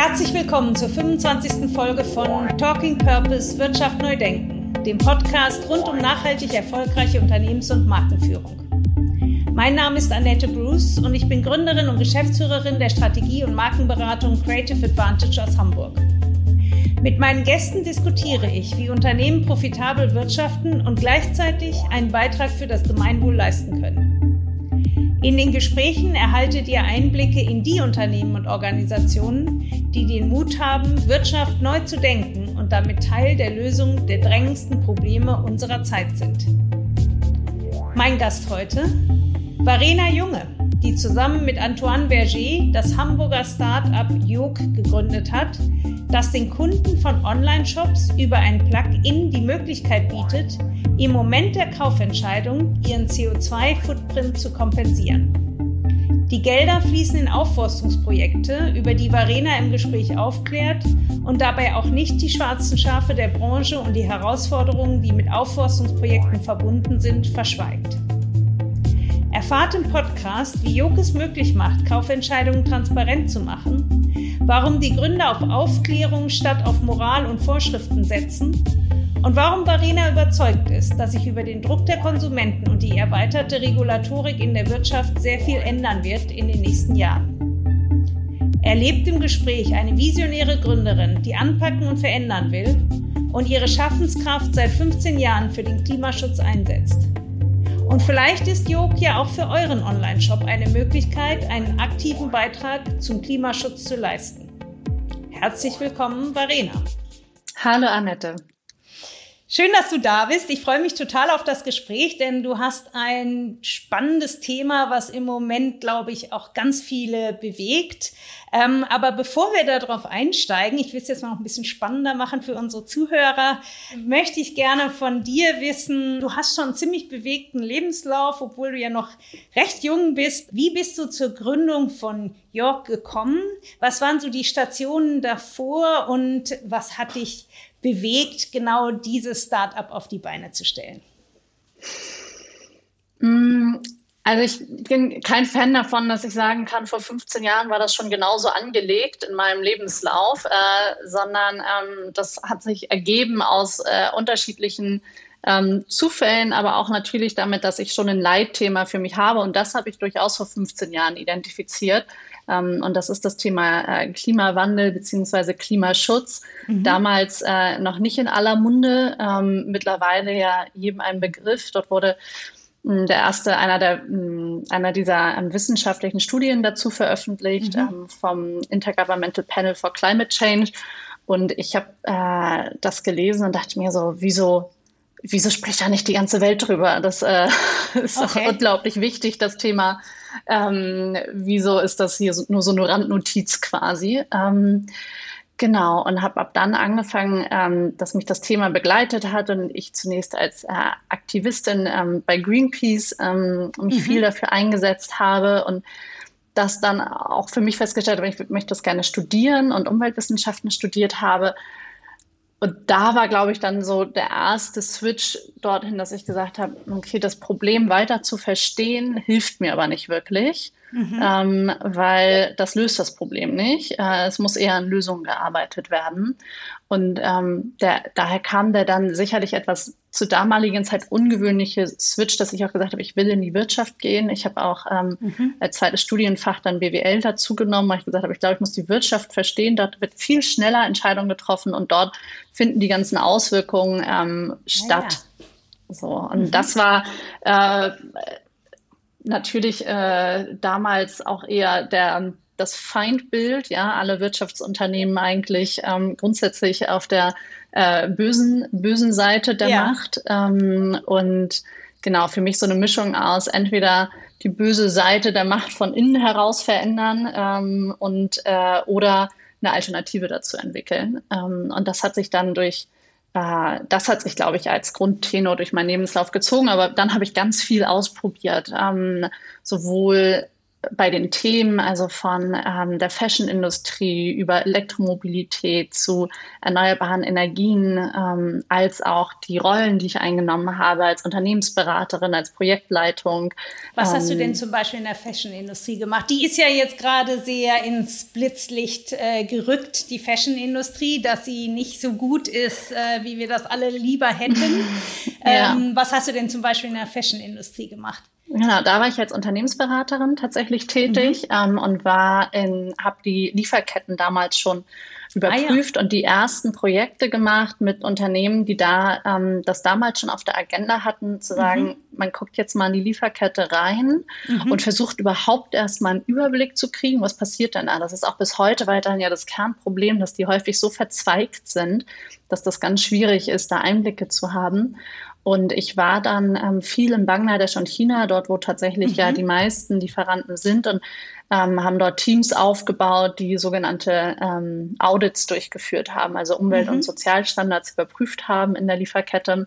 Herzlich willkommen zur 25. Folge von Talking Purpose Wirtschaft neu denken, dem Podcast rund um nachhaltig erfolgreiche Unternehmens- und Markenführung. Mein Name ist Annette Bruce und ich bin Gründerin und Geschäftsführerin der Strategie- und Markenberatung Creative Advantage aus Hamburg. Mit meinen Gästen diskutiere ich, wie Unternehmen profitabel wirtschaften und gleichzeitig einen Beitrag für das Gemeinwohl leisten können. In den Gesprächen erhaltet ihr Einblicke in die Unternehmen und Organisationen, die den Mut haben, Wirtschaft neu zu denken und damit Teil der Lösung der drängendsten Probleme unserer Zeit sind. Mein Gast heute, Varena Junge, die zusammen mit Antoine Berger das Hamburger Start-up Jog gegründet hat, das den Kunden von Online-Shops über ein Plugin die Möglichkeit bietet, im Moment der Kaufentscheidung ihren CO2-Footprint zu kompensieren. Die Gelder fließen in Aufforstungsprojekte, über die Varena im Gespräch aufklärt und dabei auch nicht die schwarzen Schafe der Branche und die Herausforderungen, die mit Aufforstungsprojekten verbunden sind, verschweigt. Erfahrt im Podcast, wie Jog es möglich macht, Kaufentscheidungen transparent zu machen, warum die Gründer auf Aufklärung statt auf Moral und Vorschriften setzen und warum Varena überzeugt ist, dass sich über den Druck der Konsumenten und die erweiterte Regulatorik in der Wirtschaft sehr viel ändern wird in den nächsten Jahren. Erlebt im Gespräch eine visionäre Gründerin, die anpacken und verändern will und ihre Schaffenskraft seit 15 Jahren für den Klimaschutz einsetzt. Und vielleicht ist Jog ja auch für euren Online-Shop eine Möglichkeit, einen aktiven Beitrag zum Klimaschutz zu leisten. Herzlich willkommen, Varena. Hallo, Annette. Schön, dass du da bist. Ich freue mich total auf das Gespräch, denn du hast ein spannendes Thema, was im Moment, glaube ich, auch ganz viele bewegt. Ähm, aber bevor wir darauf einsteigen, ich will es jetzt mal noch ein bisschen spannender machen für unsere Zuhörer, möchte ich gerne von dir wissen, du hast schon einen ziemlich bewegten Lebenslauf, obwohl du ja noch recht jung bist. Wie bist du zur Gründung von York gekommen? Was waren so die Stationen davor und was hat dich bewegt, genau dieses Startup auf die Beine zu stellen? Mm, also ich bin kein Fan davon, dass ich sagen kann, vor 15 Jahren war das schon genauso angelegt in meinem Lebenslauf, äh, sondern ähm, das hat sich ergeben aus äh, unterschiedlichen ähm, Zufällen, aber auch natürlich damit, dass ich schon ein Leitthema für mich habe. Und das habe ich durchaus vor 15 Jahren identifiziert. Ähm, und das ist das Thema äh, Klimawandel beziehungsweise Klimaschutz. Mhm. Damals äh, noch nicht in aller Munde, ähm, mittlerweile ja jedem ein Begriff. Dort wurde der erste, einer, der, einer dieser ähm, wissenschaftlichen Studien dazu veröffentlicht mhm. vom Intergovernmental Panel for Climate Change. Und ich habe äh, das gelesen und dachte mir so, wieso wieso spricht da nicht die ganze Welt drüber? Das äh, ist okay. doch unglaublich wichtig, das Thema. Ähm, wieso ist das hier so, nur so eine Randnotiz quasi? Ähm, genau, und habe ab dann angefangen, ähm, dass mich das Thema begleitet hat und ich zunächst als äh, Aktivistin ähm, bei Greenpeace ähm, mich mhm. viel dafür eingesetzt habe und das dann auch für mich festgestellt habe, ich möchte das gerne studieren und Umweltwissenschaften studiert habe und da war, glaube ich, dann so der erste Switch dorthin, dass ich gesagt habe, okay, das Problem weiter zu verstehen, hilft mir aber nicht wirklich, mhm. ähm, weil das löst das Problem nicht. Äh, es muss eher an Lösungen gearbeitet werden. Und ähm, der, daher kam der dann sicherlich etwas zur damaligen Zeit ungewöhnliche Switch, dass ich auch gesagt habe, ich will in die Wirtschaft gehen. Ich habe auch ähm, mhm. als zweites Studienfach dann BWL dazu genommen, weil ich gesagt habe, ich glaube, ich muss die Wirtschaft verstehen. Dort wird viel schneller Entscheidungen getroffen und dort finden die ganzen Auswirkungen ähm, statt. Ah, ja. So, und mhm. das war äh, natürlich äh, damals auch eher der das Feindbild, ja, alle Wirtschaftsunternehmen eigentlich ähm, grundsätzlich auf der äh, bösen, bösen Seite der ja. Macht. Ähm, und genau, für mich so eine Mischung aus entweder die böse Seite der Macht von innen heraus verändern ähm, und äh, oder eine Alternative dazu entwickeln. Ähm, und das hat sich dann durch das hat sich, glaube ich, als Grundtenor durch meinen Lebenslauf gezogen. Aber dann habe ich ganz viel ausprobiert, ähm, sowohl bei den Themen, also von ähm, der Fashion-Industrie über Elektromobilität zu erneuerbaren Energien, ähm, als auch die Rollen, die ich eingenommen habe als Unternehmensberaterin, als Projektleitung. Was ähm, hast du denn ähm, zum Beispiel in der Fashion-Industrie gemacht? Die ist ja jetzt gerade sehr ins Blitzlicht äh, gerückt, die Fashion-Industrie, dass sie nicht so gut ist, äh, wie wir das alle lieber hätten. ja. Ähm, was hast du denn zum Beispiel in der Fashion-Industrie gemacht? Genau, da war ich als Unternehmensberaterin tatsächlich tätig mhm. ähm, und war in, habe die Lieferketten damals schon überprüft ah, ja. und die ersten Projekte gemacht mit Unternehmen, die da ähm, das damals schon auf der Agenda hatten, zu sagen, mhm. man guckt jetzt mal in die Lieferkette rein mhm. und versucht überhaupt erstmal einen Überblick zu kriegen, was passiert denn da. Das ist auch bis heute weiterhin ja das Kernproblem, dass die häufig so verzweigt sind, dass das ganz schwierig ist, da Einblicke zu haben. Und ich war dann ähm, viel in Bangladesch und China, dort wo tatsächlich mhm. ja die meisten Lieferanten sind und ähm, haben dort Teams aufgebaut, die sogenannte ähm, Audits durchgeführt haben, also Umwelt- mhm. und Sozialstandards überprüft haben in der Lieferkette.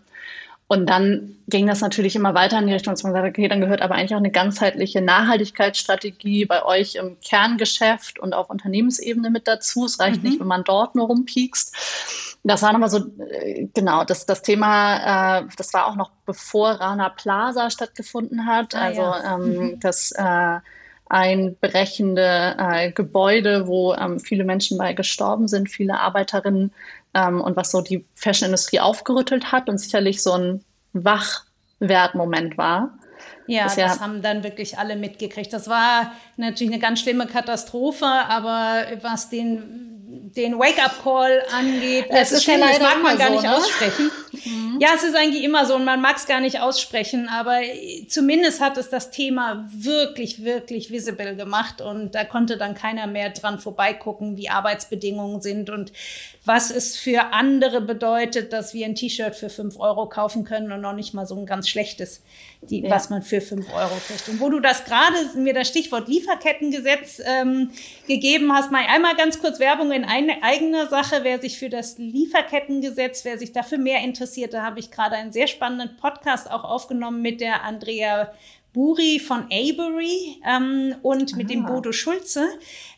Und dann ging das natürlich immer weiter in die Richtung, dass man sagt, okay, dann gehört aber eigentlich auch eine ganzheitliche Nachhaltigkeitsstrategie bei euch im Kerngeschäft und auf Unternehmensebene mit dazu. Es reicht mhm. nicht, wenn man dort nur rumpiekst. Das war nochmal so, äh, genau, das, das Thema, äh, das war auch noch bevor Rana Plaza stattgefunden hat. Ah, also ja. ähm, mhm. das äh, einbrechende äh, Gebäude, wo ähm, viele Menschen bei gestorben sind, viele Arbeiterinnen ähm, und was so die Fashion-Industrie aufgerüttelt hat und sicherlich so ein Wachwertmoment war. Ja, das, das haben dann wirklich alle mitgekriegt. Das war natürlich eine ganz schlimme Katastrophe, aber was den den Wake-up-Call angeht. Das, das ist schlimm, ja das mag man gar so, nicht ne? aussprechen. Mhm. Ja, es ist eigentlich immer so und man mag es gar nicht aussprechen, aber zumindest hat es das Thema wirklich, wirklich visible gemacht und da konnte dann keiner mehr dran vorbeigucken, wie Arbeitsbedingungen sind und was es für andere bedeutet, dass wir ein T-Shirt für fünf Euro kaufen können und noch nicht mal so ein ganz schlechtes, die, ja. was man für fünf Euro kriegt. Und wo du das gerade mir das Stichwort Lieferkettengesetz ähm, gegeben hast, mal einmal ganz kurz Werbung in eine eigene Sache. Wer sich für das Lieferkettengesetz, wer sich dafür mehr interessiert, da habe ich gerade einen sehr spannenden Podcast auch aufgenommen mit der Andrea Buri von Avery ähm, und mit dem ah. Bodo Schulze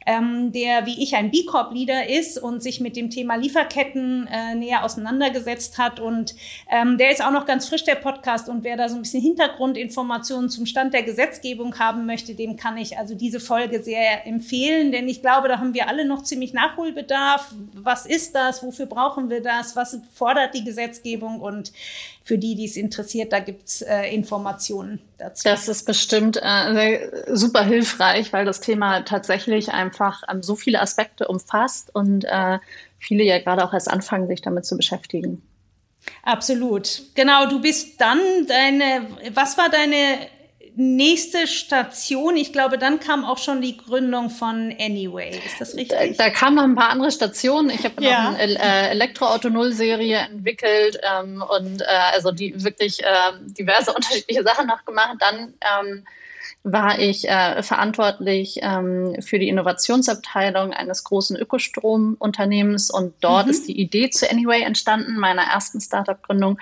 ähm, der wie ich ein B Corp Leader ist und sich mit dem Thema Lieferketten äh, näher auseinandergesetzt hat. Und ähm, der ist auch noch ganz frisch, der Podcast. Und wer da so ein bisschen Hintergrundinformationen zum Stand der Gesetzgebung haben möchte, dem kann ich also diese Folge sehr empfehlen, denn ich glaube, da haben wir alle noch ziemlich Nachholbedarf. Was ist das? Wofür brauchen wir das? Was fordert die Gesetzgebung? Und für die, die es interessiert, da gibt's äh, Informationen dazu. Das ist bestimmt äh, super hilfreich, weil das Thema tatsächlich einfach ähm, so viele Aspekte umfasst und äh, viele ja gerade auch erst anfangen, sich damit zu beschäftigen. Absolut. Genau, du bist dann deine, was war deine nächste Station, ich glaube, dann kam auch schon die Gründung von Anyway. Ist das richtig? Da, da kamen noch ein paar andere Stationen. Ich habe ja. noch eine äh, Elektroauto Null Serie entwickelt ähm, und äh, also die wirklich äh, diverse unterschiedliche Sachen noch gemacht. Dann ähm, war ich äh, verantwortlich ähm, für die Innovationsabteilung eines großen Ökostromunternehmens und dort mhm. ist die Idee zu Anyway entstanden, meiner ersten Startup-Gründung.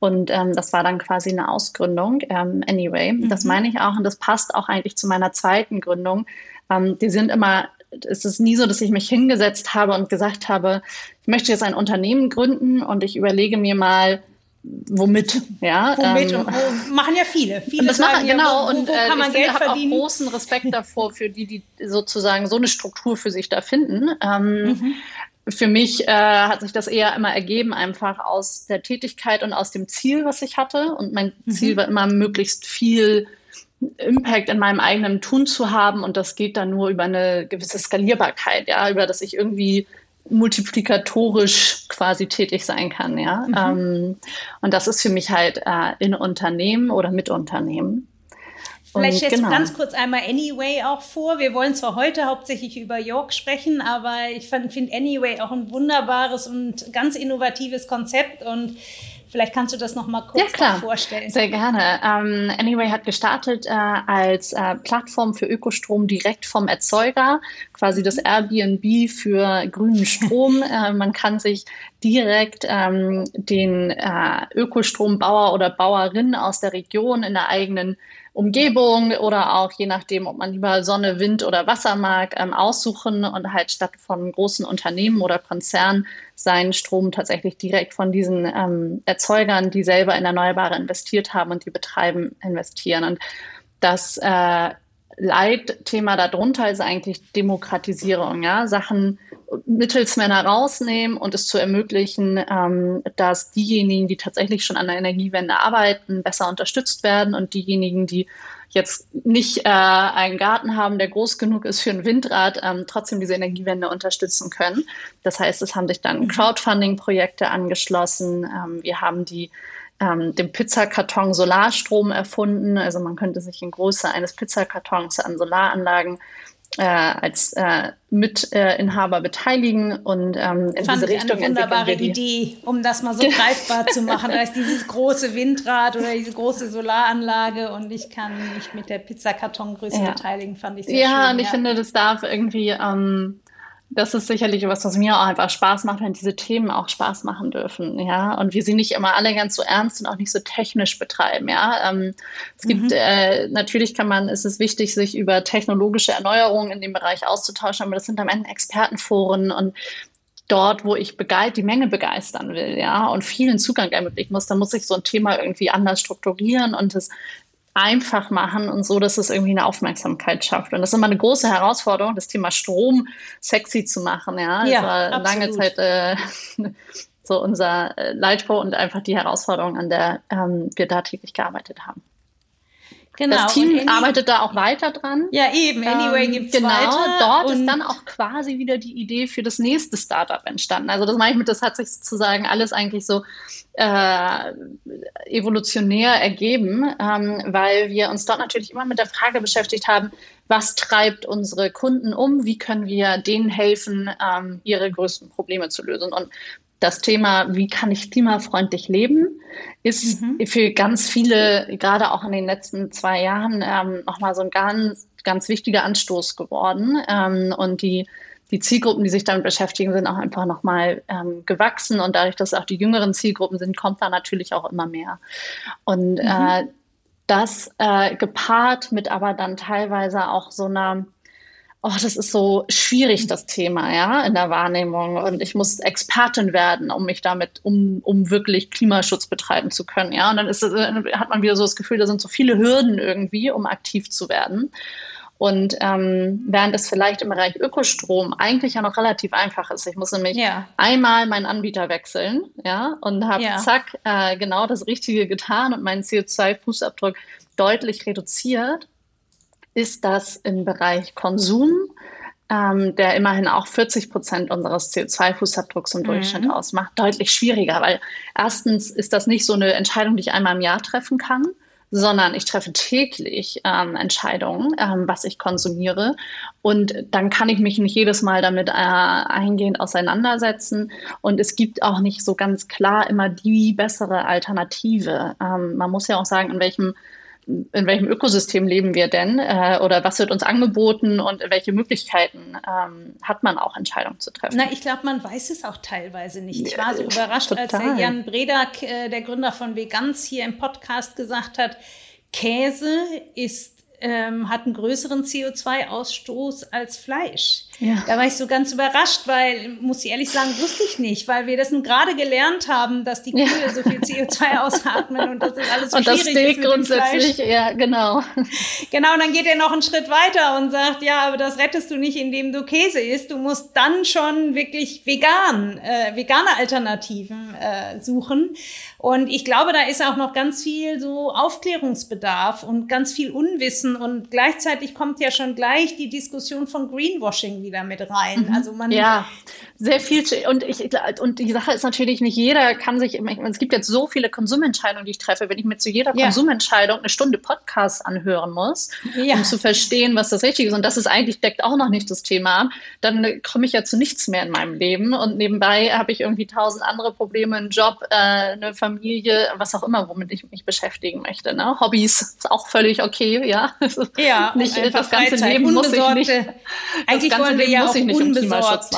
Und ähm, das war dann quasi eine Ausgründung, ähm, anyway. Mhm. Das meine ich auch und das passt auch eigentlich zu meiner zweiten Gründung. Ähm, die sind immer, es ist nie so, dass ich mich hingesetzt habe und gesagt habe, ich möchte jetzt ein Unternehmen gründen und ich überlege mir mal, womit, ja. Womit ähm, und wo machen ja viele. Viele das machen, ja, genau. Wo, wo, wo und äh, kann man ich Geld habe auch großen Respekt davor, für die, die sozusagen so eine Struktur für sich da finden. Ähm, mhm für mich äh, hat sich das eher immer ergeben, einfach aus der Tätigkeit und aus dem Ziel, was ich hatte. Und mein mhm. Ziel war immer, möglichst viel Impact in meinem eigenen Tun zu haben. Und das geht dann nur über eine gewisse Skalierbarkeit, ja, über das ich irgendwie multiplikatorisch quasi tätig sein kann, ja. Mhm. Ähm, und das ist für mich halt äh, in Unternehmen oder mit Unternehmen. Vielleicht stellst genau. du ganz kurz einmal Anyway auch vor. Wir wollen zwar heute hauptsächlich über York sprechen, aber ich finde Anyway auch ein wunderbares und ganz innovatives Konzept und Vielleicht kannst du das noch mal kurz ja, klar. vorstellen. Sehr gerne. Um, ähm, anyway hat gestartet äh, als äh, Plattform für Ökostrom direkt vom Erzeuger, quasi das Airbnb für grünen Strom. äh, man kann sich direkt ähm, den äh, Ökostrombauer oder Bauerin aus der Region in der eigenen Umgebung oder auch je nachdem, ob man lieber Sonne, Wind oder Wasser mag, ähm, aussuchen und halt statt von großen Unternehmen oder Konzernen seinen Strom tatsächlich direkt von diesen ähm, Erzeugern, die selber in Erneuerbare investiert haben und die betreiben, investieren. Und das äh, Leitthema darunter ist eigentlich Demokratisierung, ja, Sachen Mittelsmänner rausnehmen und es zu ermöglichen, ähm, dass diejenigen, die tatsächlich schon an der Energiewende arbeiten, besser unterstützt werden und diejenigen, die jetzt nicht äh, einen Garten haben, der groß genug ist für ein Windrad, ähm, trotzdem diese Energiewende unterstützen können. Das heißt, es haben sich dann mhm. Crowdfunding-Projekte angeschlossen. Ähm, wir haben die ähm, den Pizzakarton Solarstrom erfunden. Also man könnte sich in Größe eines Pizzakartons an Solaranlagen äh, als äh, Mitinhaber beteiligen und ähm, in Fand diese ich Richtung eine wunderbare Idee, um das mal so greifbar zu machen. Da ist dieses große Windrad oder diese große Solaranlage und ich kann mich mit der Pizzakartongröße ja. beteiligen, fand ich sehr ja, schön. Und ja, und ich finde, das darf irgendwie ähm, das ist sicherlich was, was mir auch einfach Spaß macht, wenn diese Themen auch Spaß machen dürfen, ja, und wir sie nicht immer alle ganz so ernst und auch nicht so technisch betreiben, ja. Ähm, es gibt, mhm. äh, natürlich kann man, ist es wichtig, sich über technologische Erneuerungen in dem Bereich auszutauschen, aber das sind am Ende Expertenforen und dort, wo ich die Menge begeistern will, ja, und vielen Zugang ermöglichen muss, dann muss ich so ein Thema irgendwie anders strukturieren und es einfach machen und so, dass es irgendwie eine Aufmerksamkeit schafft. Und das ist immer eine große Herausforderung, das Thema Strom sexy zu machen. Ja, ja das war absolut. lange Zeit äh, so unser äh, Leitspruch und einfach die Herausforderung, an der ähm, wir da täglich gearbeitet haben. Genau. Das Team any, arbeitet da auch weiter dran. Ja, eben. Anyway ähm, gibt's genau, weiter. Dort ist dann auch quasi wieder die Idee für das nächste Startup entstanden. Also das meine ich mit, das hat sich sozusagen alles eigentlich so äh, evolutionär ergeben, ähm, weil wir uns dort natürlich immer mit der Frage beschäftigt haben, was treibt unsere Kunden um, wie können wir denen helfen, ähm, ihre größten Probleme zu lösen. Und das Thema, wie kann ich klimafreundlich leben, ist mhm. für ganz viele, gerade auch in den letzten zwei Jahren, ähm, nochmal so ein ganz, ganz wichtiger Anstoß geworden. Ähm, und die, die Zielgruppen, die sich damit beschäftigen, sind auch einfach nochmal ähm, gewachsen. Und dadurch, dass auch die jüngeren Zielgruppen sind, kommt da natürlich auch immer mehr. Und mhm. äh, das äh, gepaart mit aber dann teilweise auch so einer oh, das ist so schwierig, das Thema, ja, in der Wahrnehmung. Und ich muss Expertin werden, um mich damit, um, um wirklich Klimaschutz betreiben zu können, ja. Und dann ist, hat man wieder so das Gefühl, da sind so viele Hürden irgendwie, um aktiv zu werden. Und ähm, während es vielleicht im Bereich Ökostrom eigentlich ja noch relativ einfach ist. Ich muss nämlich ja. einmal meinen Anbieter wechseln, ja, und habe ja. zack äh, genau das Richtige getan und meinen CO2-Fußabdruck deutlich reduziert ist das im Bereich Konsum, ähm, der immerhin auch 40 Prozent unseres CO2-Fußabdrucks im mhm. Durchschnitt ausmacht, deutlich schwieriger, weil erstens ist das nicht so eine Entscheidung, die ich einmal im Jahr treffen kann, sondern ich treffe täglich ähm, Entscheidungen, ähm, was ich konsumiere. Und dann kann ich mich nicht jedes Mal damit äh, eingehend auseinandersetzen. Und es gibt auch nicht so ganz klar immer die bessere Alternative. Ähm, man muss ja auch sagen, in welchem in welchem Ökosystem leben wir denn äh, oder was wird uns angeboten und welche Möglichkeiten ähm, hat man auch Entscheidungen zu treffen? Na, ich glaube, man weiß es auch teilweise nicht. Ich war so überrascht, Total. als der Jan Bredak, äh, der Gründer von Vegans, hier im Podcast gesagt hat, Käse ist ähm, hat einen größeren CO2-Ausstoß als Fleisch. Ja. Da war ich so ganz überrascht, weil, muss ich ehrlich sagen, wusste ich nicht, weil wir das nun gerade gelernt haben, dass die Kühe ja. so viel CO2 ausatmen und das ist alles so und schwierig das ist mit grundsätzlich, ja, genau. Genau, und dann geht er noch einen Schritt weiter und sagt, ja, aber das rettest du nicht, indem du Käse isst. Du musst dann schon wirklich vegan, äh, vegane Alternativen äh, suchen. Und ich glaube, da ist auch noch ganz viel so Aufklärungsbedarf und ganz viel Unwissen. Und gleichzeitig kommt ja schon gleich die Diskussion von Greenwashing wieder mit rein. Mhm. Also man. Ja, sehr viel. Und ich, und die Sache ist natürlich nicht jeder kann sich, es gibt jetzt so viele Konsumentscheidungen, die ich treffe. Wenn ich mir zu jeder ja. Konsumentscheidung eine Stunde Podcast anhören muss, ja. um zu verstehen, was das Richtige ist. Und das ist eigentlich deckt auch noch nicht das Thema dann komme ich ja zu nichts mehr in meinem Leben. Und nebenbei habe ich irgendwie tausend andere Probleme, einen Job, äh, eine Familie was auch immer, womit ich mich beschäftigen möchte. Ne? Hobbys ist auch völlig okay, ja. Ja, nicht das ganze Freizeit, Leben muss ich nicht. Eigentlich wollen wir ja auch unbesorgt.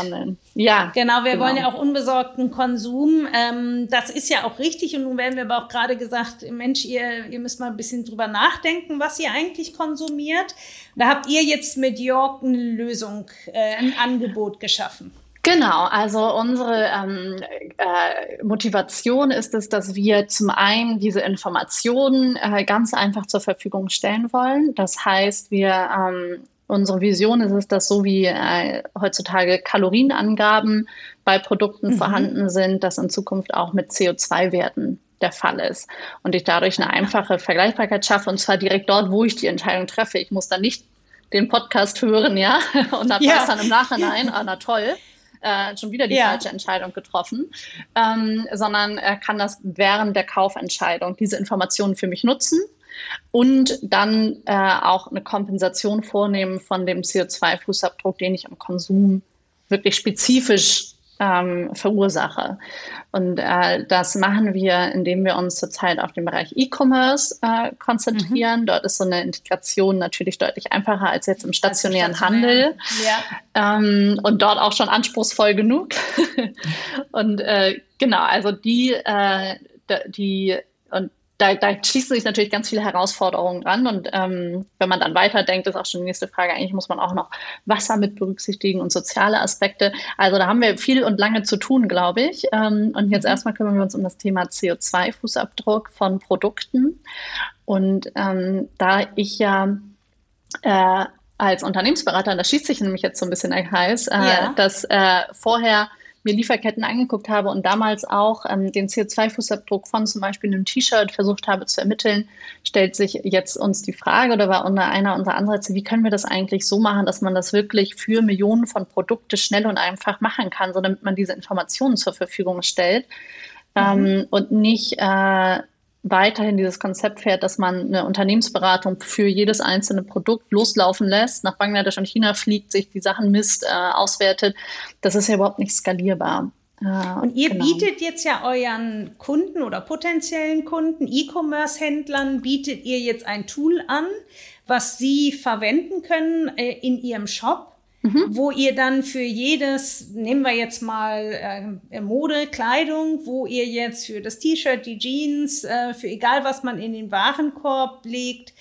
Ja. Genau, wir genau. wollen ja auch unbesorgten Konsum. Ähm, das ist ja auch richtig. Und nun werden wir aber auch gerade gesagt, Mensch, ihr, ihr müsst mal ein bisschen drüber nachdenken, was ihr eigentlich konsumiert. Da habt ihr jetzt mit York eine Lösung, äh, ein Angebot geschaffen. Genau, also unsere ähm, äh, Motivation ist es, dass wir zum einen diese Informationen äh, ganz einfach zur Verfügung stellen wollen. Das heißt, wir ähm, unsere Vision ist es, dass so wie äh, heutzutage Kalorienangaben bei Produkten mhm. vorhanden sind, dass in Zukunft auch mit CO2-Werten der Fall ist und ich dadurch eine einfache Vergleichbarkeit schaffe und zwar direkt dort, wo ich die Entscheidung treffe. Ich muss dann nicht den Podcast hören, ja, und dann ja. dann im Nachhinein, ah, na toll, äh, schon wieder die ja. falsche Entscheidung getroffen, ähm, sondern er kann das während der Kaufentscheidung diese Informationen für mich nutzen und dann äh, auch eine Kompensation vornehmen von dem CO2-Fußabdruck, den ich im Konsum wirklich spezifisch ähm, verursache. Und äh, das machen wir, indem wir uns zurzeit auf den Bereich E-Commerce äh, konzentrieren. Mhm. Dort ist so eine Integration natürlich deutlich einfacher als jetzt im stationären stationär. Handel. Ja. Ähm, und dort auch schon anspruchsvoll genug. und äh, genau, also die, äh, die und da, da schließen sich natürlich ganz viele Herausforderungen an. Und ähm, wenn man dann weiterdenkt, ist auch schon die nächste Frage, eigentlich muss man auch noch Wasser mit berücksichtigen und soziale Aspekte. Also da haben wir viel und lange zu tun, glaube ich. Ähm, und jetzt mhm. erstmal kümmern wir uns um das Thema CO2-Fußabdruck von Produkten. Und ähm, da ich ja äh, als Unternehmensberater, das schließt sich nämlich jetzt so ein bisschen ein Kreis, äh, ja. dass äh, vorher mir Lieferketten angeguckt habe und damals auch ähm, den CO2-Fußabdruck von zum Beispiel einem T-Shirt versucht habe zu ermitteln, stellt sich jetzt uns die Frage oder war unter einer unserer Ansätze, wie können wir das eigentlich so machen, dass man das wirklich für Millionen von Produkten schnell und einfach machen kann, so damit man diese Informationen zur Verfügung stellt. Mhm. Ähm, und nicht äh, weiterhin dieses Konzept fährt, dass man eine Unternehmensberatung für jedes einzelne Produkt loslaufen lässt, nach Bangladesch und China fliegt, sich die Sachen misst, äh, auswertet, das ist ja überhaupt nicht skalierbar. Äh, und ihr genau. bietet jetzt ja euren Kunden oder potenziellen Kunden, E-Commerce-Händlern, bietet ihr jetzt ein Tool an, was sie verwenden können äh, in ihrem Shop, mhm. wo ihr dann für jedes, nehmen wir jetzt mal äh, Mode, Kleidung, wo ihr jetzt für das T-Shirt, die Jeans, äh, für egal was man in den Warenkorb legt,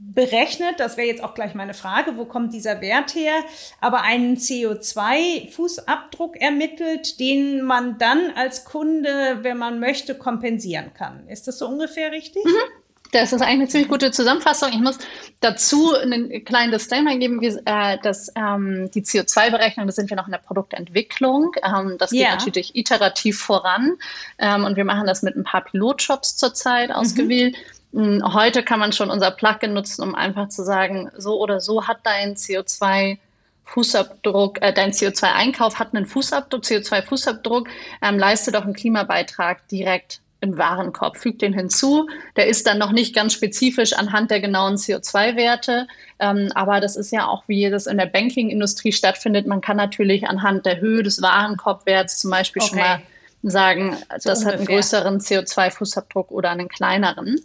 berechnet, das wäre jetzt auch gleich meine Frage, wo kommt dieser Wert her, aber einen CO2-Fußabdruck ermittelt, den man dann als Kunde, wenn man möchte, kompensieren kann. Ist das so ungefähr richtig? Mhm. Das ist eigentlich eine ziemlich gute Zusammenfassung. Ich muss dazu einen kleinen Disclaimer geben, wie, äh, dass ähm, die CO2-Berechnung, da sind wir noch in der Produktentwicklung. Ähm, das geht ja. natürlich iterativ voran ähm, und wir machen das mit ein paar Pilotshops zurzeit ausgewählt. Mhm. Heute kann man schon unser Plugin nutzen, um einfach zu sagen, so oder so hat dein CO2 Fußabdruck, äh, dein CO2-Einkauf hat einen Fußabdruck, CO2-Fußabdruck, ähm, leiste doch einen Klimabeitrag direkt im Warenkorb, fügt den hinzu. Der ist dann noch nicht ganz spezifisch anhand der genauen CO2-Werte, ähm, aber das ist ja auch, wie das in der Banking-Industrie stattfindet. Man kann natürlich anhand der Höhe des Warenkorbwerts zum Beispiel okay. schon mal sagen, so das ungefähr. hat einen größeren CO2-Fußabdruck oder einen kleineren.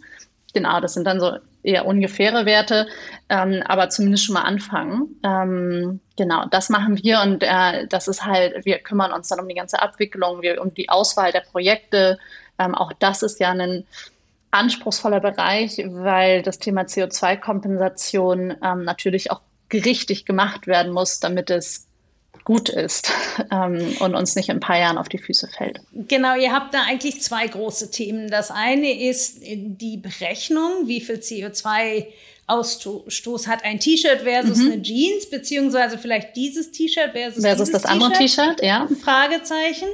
Genau, das sind dann so eher ungefähre Werte, ähm, aber zumindest schon mal anfangen. Ähm, genau, das machen wir und äh, das ist halt, wir kümmern uns dann um die ganze Abwicklung, wir, um die Auswahl der Projekte, ähm, auch das ist ja ein anspruchsvoller Bereich, weil das Thema CO2-Kompensation ähm, natürlich auch richtig gemacht werden muss, damit es gut ist ähm, und uns nicht in ein paar Jahren auf die Füße fällt. Genau, ihr habt da eigentlich zwei große Themen. Das eine ist die Berechnung, wie viel CO2 Ausstoß hat ein T-Shirt versus mhm. eine Jeans, beziehungsweise vielleicht dieses T-Shirt versus, versus das andere T-Shirt, ja. Fragezeichen.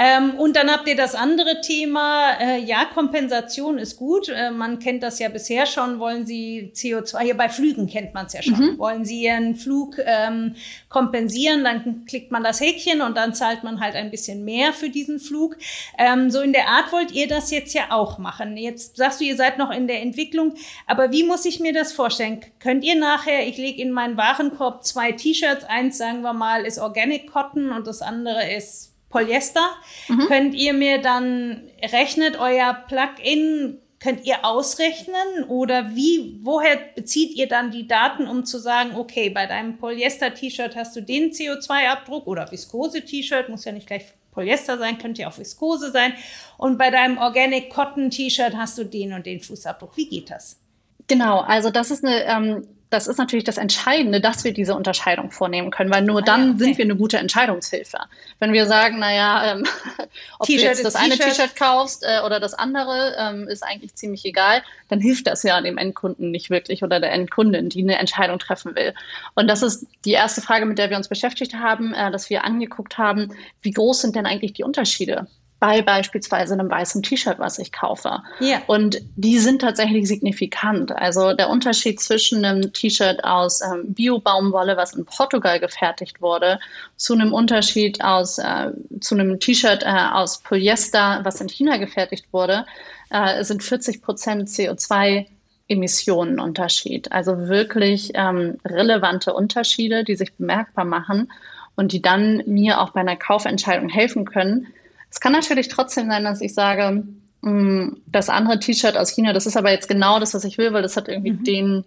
Ähm, und dann habt ihr das andere Thema, äh, ja, Kompensation ist gut. Äh, man kennt das ja bisher schon. Wollen Sie CO2, hier bei Flügen kennt man es ja schon. Mhm. Wollen Sie Ihren Flug ähm, kompensieren, dann klickt man das Häkchen und dann zahlt man halt ein bisschen mehr für diesen Flug. Ähm, so in der Art wollt ihr das jetzt ja auch machen. Jetzt sagst du, ihr seid noch in der Entwicklung. Aber wie muss ich mir das vorstellen? Könnt ihr nachher, ich lege in meinen Warenkorb zwei T-Shirts, eins sagen wir mal ist Organic Cotton und das andere ist Polyester, mhm. könnt ihr mir dann, rechnet euer Plugin könnt ihr ausrechnen oder wie, woher bezieht ihr dann die Daten, um zu sagen, okay, bei deinem Polyester-T-Shirt hast du den CO2-Abdruck oder Viskose-T-Shirt, muss ja nicht gleich Polyester sein, könnte ja auch Viskose sein. Und bei deinem Organic Cotton T-Shirt hast du den und den Fußabdruck. Wie geht das? Genau, also das ist eine ähm, das ist natürlich das Entscheidende, dass wir diese Unterscheidung vornehmen können, weil nur ah, dann ja, okay. sind wir eine gute Entscheidungshilfe. Wenn wir sagen, naja, ähm, ob du jetzt das eine T-Shirt kaufst äh, oder das andere, ähm, ist eigentlich ziemlich egal, dann hilft das ja dem Endkunden nicht wirklich oder der Endkundin, die eine Entscheidung treffen will. Und das ist die erste Frage, mit der wir uns beschäftigt haben, äh, dass wir angeguckt haben, wie groß sind denn eigentlich die Unterschiede bei beispielsweise einem weißen T-Shirt, was ich kaufe. Ja. Und die sind tatsächlich signifikant. Also der Unterschied zwischen einem T-Shirt aus ähm, Bio-Baumwolle, was in Portugal gefertigt wurde, zu einem Unterschied aus, äh, zu einem T-Shirt äh, aus Polyester, was in China gefertigt wurde, äh, sind 40 Prozent CO2 Emissionen Unterschied. Also wirklich ähm, relevante Unterschiede, die sich bemerkbar machen und die dann mir auch bei einer Kaufentscheidung helfen können, es kann natürlich trotzdem sein, dass ich sage, mm, das andere T-Shirt aus China, das ist aber jetzt genau das, was ich will, weil das hat irgendwie mhm. den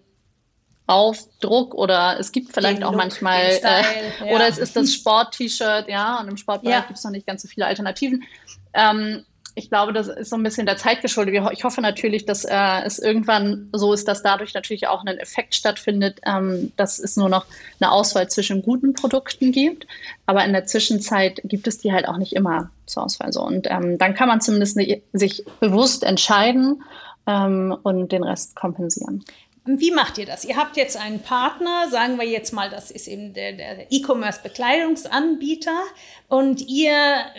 Aufdruck oder es gibt vielleicht den auch Look, manchmal Style, äh, ja. oder es ist das Sport-T-Shirt, ja, und im Sportbereich ja. gibt es noch nicht ganz so viele Alternativen. Ähm, ich glaube, das ist so ein bisschen der Zeit geschuldet. Ich hoffe natürlich, dass äh, es irgendwann so ist, dass dadurch natürlich auch ein Effekt stattfindet, ähm, dass es nur noch eine Auswahl zwischen guten Produkten gibt. Aber in der Zwischenzeit gibt es die halt auch nicht immer zur Auswahl so. Und ähm, dann kann man zumindest sich bewusst entscheiden ähm, und den Rest kompensieren. Wie macht ihr das? Ihr habt jetzt einen Partner, sagen wir jetzt mal, das ist eben der, der E-Commerce-Bekleidungsanbieter und ihr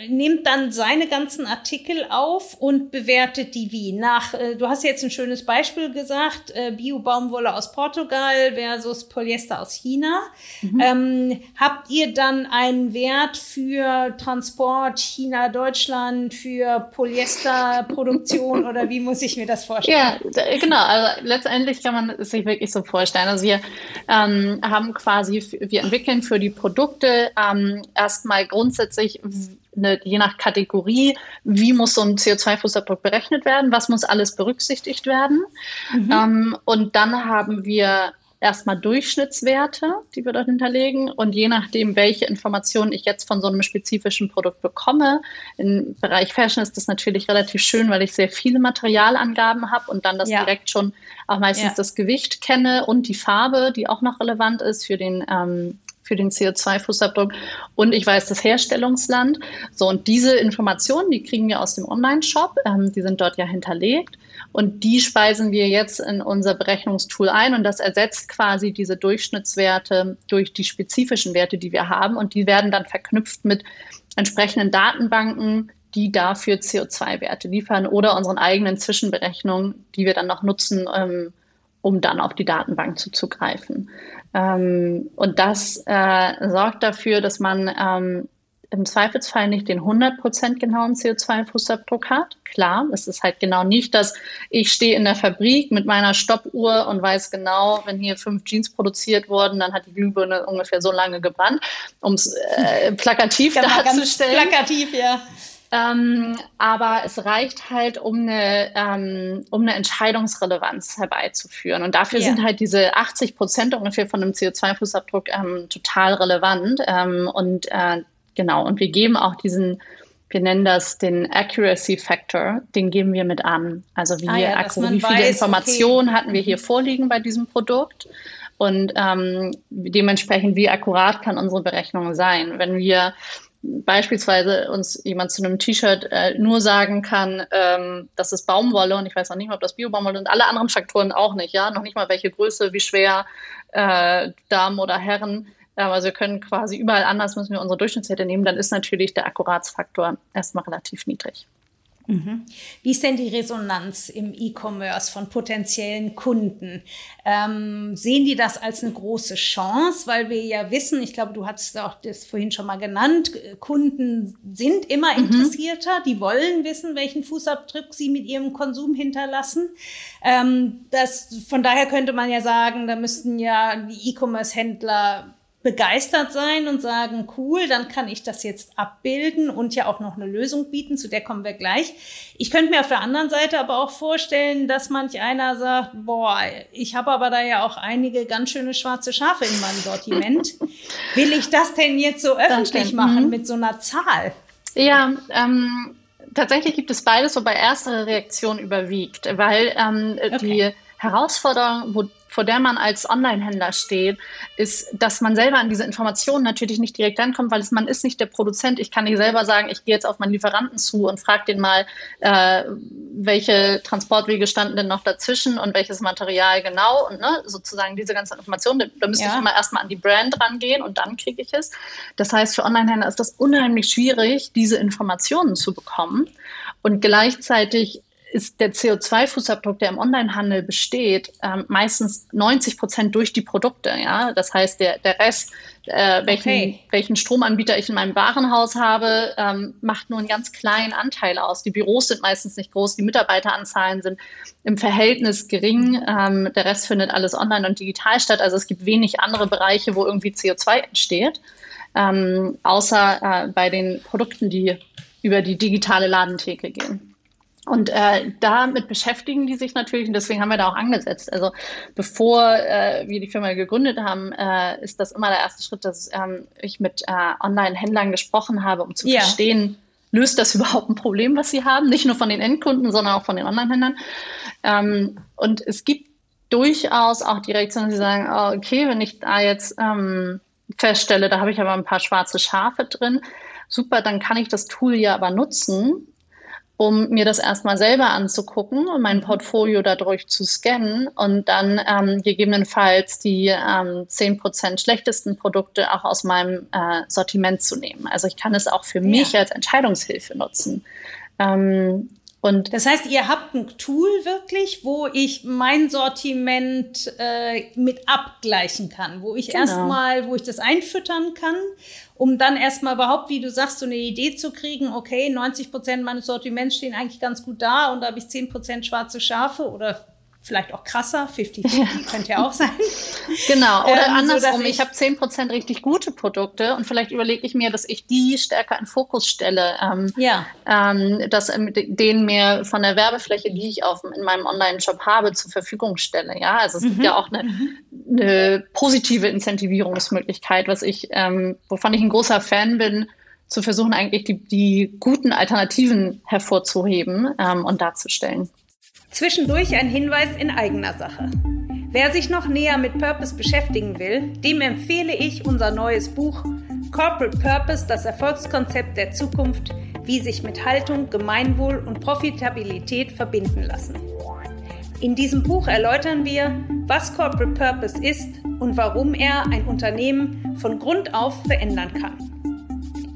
nehmt dann seine ganzen Artikel auf und bewertet die wie? Nach, äh, du hast jetzt ein schönes Beispiel gesagt, äh, Bio-Baumwolle aus Portugal versus Polyester aus China. Mhm. Ähm, habt ihr dann einen Wert für Transport China-Deutschland, für Polyesterproduktion oder wie muss ich mir das vorstellen? Ja, genau. Also letztendlich kann man sich wirklich so vorstellen. Also wir ähm, haben quasi, wir entwickeln für die Produkte ähm, erstmal grundsätzlich eine, je nach Kategorie, wie muss so ein CO2-Fußabdruck berechnet werden, was muss alles berücksichtigt werden. Mhm. Ähm, und dann haben wir erstmal Durchschnittswerte, die wir dort hinterlegen. Und je nachdem, welche Informationen ich jetzt von so einem spezifischen Produkt bekomme, im Bereich Fashion ist das natürlich relativ schön, weil ich sehr viele Materialangaben habe und dann das ja. direkt schon auch meistens ja. das Gewicht kenne und die Farbe, die auch noch relevant ist für den ähm, für den CO2-Fußabdruck und ich weiß das Herstellungsland. So, und diese Informationen, die kriegen wir aus dem Online-Shop, ähm, die sind dort ja hinterlegt und die speisen wir jetzt in unser Berechnungstool ein und das ersetzt quasi diese Durchschnittswerte durch die spezifischen Werte, die wir haben und die werden dann verknüpft mit entsprechenden Datenbanken, die dafür CO2-Werte liefern oder unseren eigenen Zwischenberechnungen, die wir dann noch nutzen, ähm, um dann auf die Datenbank zuzugreifen. Ähm, und das äh, sorgt dafür, dass man ähm, im Zweifelsfall nicht den 100% genauen CO2-Fußabdruck hat. Klar, es ist halt genau nicht, dass ich stehe in der Fabrik mit meiner Stoppuhr und weiß genau, wenn hier fünf Jeans produziert wurden, dann hat die Glühbirne ungefähr so lange gebrannt, um es äh, plakativ genau, darzustellen. plakativ, ja. Ähm, aber es reicht halt, um eine, ähm, um eine Entscheidungsrelevanz herbeizuführen. Und dafür ja. sind halt diese 80 Prozent ungefähr von einem CO2-Fußabdruck ähm, total relevant. Ähm, und äh, genau, und wir geben auch diesen, wir nennen das den Accuracy Factor, den geben wir mit an. Also wie, ah ja, wie viele weiß, Informationen okay. hatten wir hier mhm. vorliegen bei diesem Produkt. Und ähm, dementsprechend, wie akkurat kann unsere Berechnung sein? Wenn wir beispielsweise uns jemand zu einem T-Shirt äh, nur sagen kann, ähm, das ist Baumwolle und ich weiß noch nicht mal, ob das Bio-Baumwolle und alle anderen Faktoren auch nicht, ja, noch nicht mal welche Größe, wie schwer äh, Damen oder Herren. Ähm, also wir können quasi überall anders müssen wir unsere Durchschnittswerte nehmen, dann ist natürlich der Akkuratsfaktor erstmal relativ niedrig. Mhm. Wie ist denn die Resonanz im E-Commerce von potenziellen Kunden? Ähm, sehen die das als eine große Chance? Weil wir ja wissen, ich glaube, du hast auch das vorhin schon mal genannt, Kunden sind immer mhm. interessierter, die wollen wissen, welchen Fußabdruck sie mit ihrem Konsum hinterlassen. Ähm, das, von daher könnte man ja sagen, da müssten ja die E-Commerce-Händler begeistert sein und sagen, cool, dann kann ich das jetzt abbilden und ja auch noch eine Lösung bieten, zu der kommen wir gleich. Ich könnte mir auf der anderen Seite aber auch vorstellen, dass manch einer sagt, boah, ich habe aber da ja auch einige ganz schöne schwarze Schafe in meinem Sortiment. Will ich das denn jetzt so öffentlich machen mhm. mit so einer Zahl? Ja, ähm, tatsächlich gibt es beides, wobei erste Reaktion überwiegt, weil ähm, okay. die Herausforderung, wo vor der man als Online-Händler steht, ist, dass man selber an diese Informationen natürlich nicht direkt rankommt, weil es, man ist nicht der Produzent. Ich kann nicht selber sagen, ich gehe jetzt auf meinen Lieferanten zu und frage den mal, äh, welche Transportwege standen denn noch dazwischen und welches Material genau und ne, sozusagen diese ganzen Informationen. Da müsste ja. ich immer erstmal an die Brand rangehen und dann kriege ich es. Das heißt, für Online-Händler ist das unheimlich schwierig, diese Informationen zu bekommen. Und gleichzeitig ist der CO2-Fußabdruck, der im Onlinehandel besteht, ähm, meistens 90 Prozent durch die Produkte. Ja? Das heißt, der, der Rest, äh, welchen, okay. welchen Stromanbieter ich in meinem Warenhaus habe, ähm, macht nur einen ganz kleinen Anteil aus. Die Büros sind meistens nicht groß, die Mitarbeiteranzahlen sind im Verhältnis gering. Ähm, der Rest findet alles online und digital statt. Also es gibt wenig andere Bereiche, wo irgendwie CO2 entsteht, ähm, außer äh, bei den Produkten, die über die digitale Ladentheke gehen. Und äh, damit beschäftigen die sich natürlich und deswegen haben wir da auch angesetzt. Also bevor äh, wir die Firma gegründet haben, äh, ist das immer der erste Schritt, dass ähm, ich mit äh, Online-Händlern gesprochen habe, um zu ja. verstehen, löst das überhaupt ein Problem, was sie haben? Nicht nur von den Endkunden, sondern auch von den Online-Händlern. Ähm, und es gibt durchaus auch die Reaktion, die sagen, oh, okay, wenn ich da jetzt ähm, feststelle, da habe ich aber ein paar schwarze Schafe drin, super, dann kann ich das Tool ja aber nutzen, um mir das erstmal selber anzugucken und mein Portfolio dadurch zu scannen und dann ähm, gegebenenfalls die ähm, 10% schlechtesten Produkte auch aus meinem äh, Sortiment zu nehmen. Also ich kann es auch für mich als Entscheidungshilfe nutzen. Ähm, und das heißt, ihr habt ein Tool wirklich, wo ich mein Sortiment äh, mit abgleichen kann, wo ich genau. erstmal, wo ich das einfüttern kann um dann erstmal überhaupt, wie du sagst, so eine Idee zu kriegen, okay, 90 Prozent meines Sortiments stehen eigentlich ganz gut da und da habe ich 10 Prozent schwarze Schafe oder vielleicht auch krasser, 50-50, ja. könnte ja auch sein. Genau, oder ähm, andersrum, ich, ich habe 10% richtig gute Produkte und vielleicht überlege ich mir, dass ich die stärker in Fokus stelle, ähm, ja. ähm, dass ähm, denen mehr von der Werbefläche, die ich auf, in meinem Online-Shop habe, zur Verfügung stelle. Ja, also es mhm. gibt ja auch eine, mhm. eine positive Incentivierungsmöglichkeit, was ich, ähm, wovon ich ein großer Fan bin, zu versuchen, eigentlich die, die guten Alternativen hervorzuheben ähm, und darzustellen. Zwischendurch ein Hinweis in eigener Sache. Wer sich noch näher mit Purpose beschäftigen will, dem empfehle ich unser neues Buch Corporate Purpose, das Erfolgskonzept der Zukunft, wie sich mit Haltung, Gemeinwohl und Profitabilität verbinden lassen. In diesem Buch erläutern wir, was Corporate Purpose ist und warum er ein Unternehmen von Grund auf verändern kann.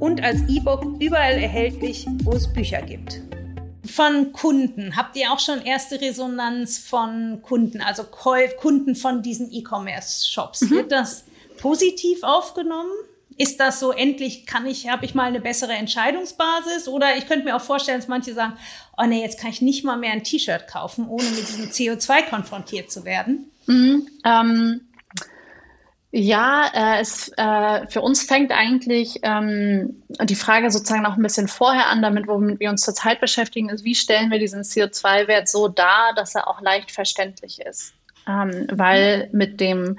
und als E-Book überall erhältlich, wo es Bücher gibt von Kunden? Habt ihr auch schon erste Resonanz von Kunden, also Kunden von diesen E-Commerce-Shops? Mhm. Wird das positiv aufgenommen? Ist das so, endlich kann ich, habe ich mal eine bessere Entscheidungsbasis? Oder ich könnte mir auch vorstellen, dass manche sagen, oh nee, jetzt kann ich nicht mal mehr ein T-Shirt kaufen, ohne mit diesem CO2 konfrontiert zu werden. Mhm, ähm, ja, äh, es, äh, für uns fängt eigentlich ähm, die Frage sozusagen noch ein bisschen vorher an, damit womit wir uns zurzeit beschäftigen, ist, wie stellen wir diesen CO2-Wert so dar, dass er auch leicht verständlich ist. Ähm, weil mit dem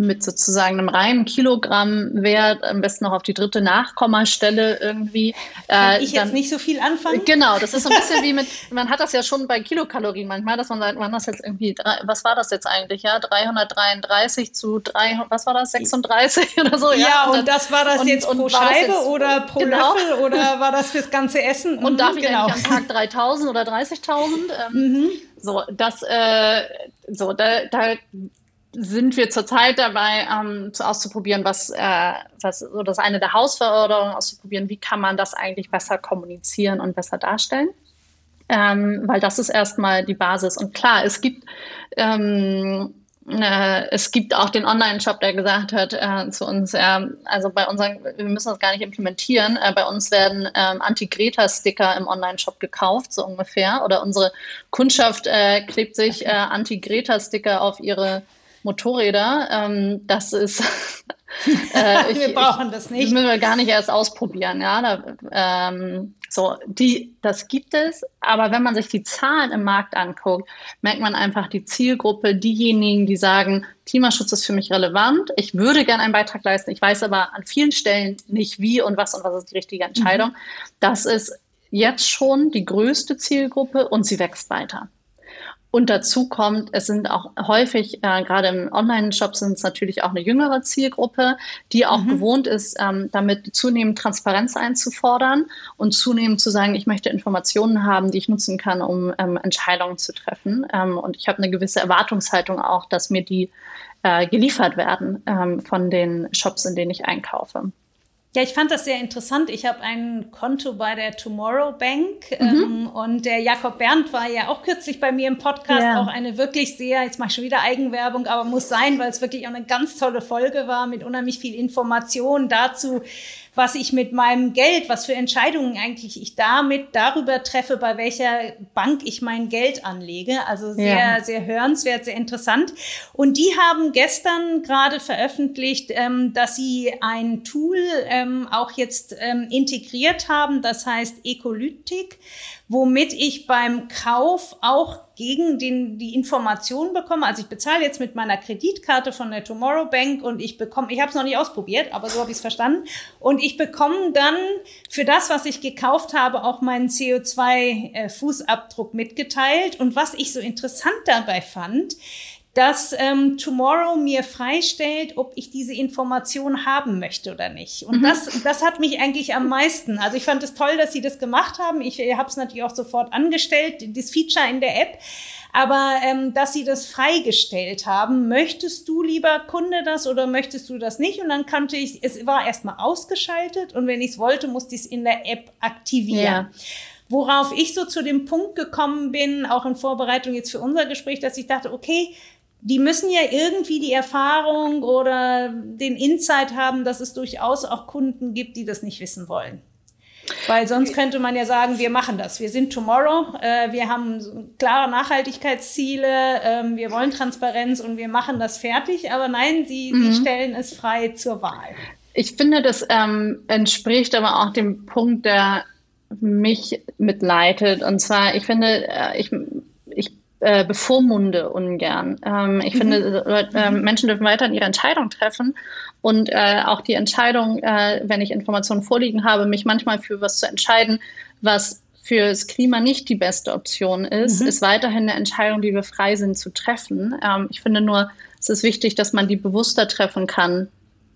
mit sozusagen einem reinen Kilogrammwert, am besten noch auf die dritte Nachkommastelle irgendwie. Kann äh, ich dann, jetzt nicht so viel anfangen? Genau, das ist so ein bisschen wie mit, man hat das ja schon bei Kilokalorien manchmal, dass man sagt, man das jetzt irgendwie, was war das jetzt eigentlich, ja, 333 zu 300, was war das, 36 oder so? Ja, ja und, und, das war das und, jetzt pro Scheibe jetzt, oder pro genau. Löffel oder war das fürs ganze Essen? Und mhm, darf ich genau. am Tag 3000 oder 30.000? Ähm, mhm. So, das, äh, so, da, da sind wir zurzeit dabei, ähm, zu auszuprobieren, was, äh, was so das eine der Hausverordnungen auszuprobieren, wie kann man das eigentlich besser kommunizieren und besser darstellen. Ähm, weil das ist erstmal die Basis. Und klar, es gibt ähm, äh, es gibt auch den Online-Shop, der gesagt hat äh, zu uns, äh, also bei unseren, wir müssen das gar nicht implementieren, äh, bei uns werden ähm, Anti-Greta-Sticker im Online-Shop gekauft, so ungefähr. Oder unsere Kundschaft äh, klebt sich äh, Anti-Greta-Sticker auf ihre Motorräder. Ähm, das ist. äh, ich, wir brauchen das nicht. Das müssen wir gar nicht erst ausprobieren. Ja, da, ähm, so die, das gibt es. Aber wenn man sich die Zahlen im Markt anguckt, merkt man einfach die Zielgruppe, diejenigen, die sagen, Klimaschutz ist für mich relevant. Ich würde gerne einen Beitrag leisten. Ich weiß aber an vielen Stellen nicht wie und was und was ist die richtige Entscheidung. Mhm. Das ist jetzt schon die größte Zielgruppe und sie wächst weiter. Und dazu kommt, es sind auch häufig, äh, gerade im Online-Shop sind es natürlich auch eine jüngere Zielgruppe, die auch mhm. gewohnt ist, ähm, damit zunehmend Transparenz einzufordern und zunehmend zu sagen, ich möchte Informationen haben, die ich nutzen kann, um ähm, Entscheidungen zu treffen. Ähm, und ich habe eine gewisse Erwartungshaltung auch, dass mir die äh, geliefert werden ähm, von den Shops, in denen ich einkaufe. Ja, ich fand das sehr interessant. Ich habe ein Konto bei der Tomorrow Bank mhm. ähm, und der Jakob Berndt war ja auch kürzlich bei mir im Podcast. Ja. Auch eine wirklich sehr, jetzt mache ich schon wieder Eigenwerbung, aber muss sein, weil es wirklich auch eine ganz tolle Folge war mit unheimlich viel Information dazu, was ich mit meinem Geld, was für Entscheidungen eigentlich ich damit darüber treffe, bei welcher Bank ich mein Geld anlege. Also sehr, ja. sehr hörenswert, sehr interessant. Und die haben gestern gerade veröffentlicht, ähm, dass sie ein Tool ähm, auch jetzt ähm, integriert haben, das heißt Ecolytik womit ich beim Kauf auch gegen den, die Information bekomme. Also ich bezahle jetzt mit meiner Kreditkarte von der Tomorrow Bank und ich bekomme, ich habe es noch nicht ausprobiert, aber so habe ich es verstanden. Und ich bekomme dann für das, was ich gekauft habe, auch meinen CO2-Fußabdruck äh, mitgeteilt. Und was ich so interessant dabei fand, dass ähm, Tomorrow mir freistellt, ob ich diese Information haben möchte oder nicht. Und mhm. das, das hat mich eigentlich am meisten. Also ich fand es toll, dass sie das gemacht haben. Ich habe es natürlich auch sofort angestellt, das Feature in der App. Aber ähm, dass sie das freigestellt haben, möchtest du, lieber Kunde, das oder möchtest du das nicht? Und dann kannte ich, es war erstmal ausgeschaltet und wenn ich es wollte, musste ich es in der App aktivieren. Ja. Worauf ich so zu dem Punkt gekommen bin, auch in Vorbereitung jetzt für unser Gespräch, dass ich dachte, okay, die müssen ja irgendwie die Erfahrung oder den Insight haben, dass es durchaus auch Kunden gibt, die das nicht wissen wollen. Weil sonst könnte man ja sagen, wir machen das. Wir sind Tomorrow, äh, wir haben klare Nachhaltigkeitsziele, äh, wir wollen Transparenz und wir machen das fertig. Aber nein, sie, mhm. sie stellen es frei zur Wahl. Ich finde, das ähm, entspricht aber auch dem Punkt, der mich mitleitet. Und zwar, ich finde, äh, ich, ich äh, bevormunde ungern. Ähm, ich mhm. finde, äh, Menschen dürfen weiterhin ihre Entscheidung treffen und äh, auch die Entscheidung, äh, wenn ich Informationen vorliegen habe, mich manchmal für was zu entscheiden, was fürs Klima nicht die beste Option ist, mhm. ist weiterhin eine Entscheidung, die wir frei sind zu treffen. Ähm, ich finde nur, es ist wichtig, dass man die bewusster treffen kann,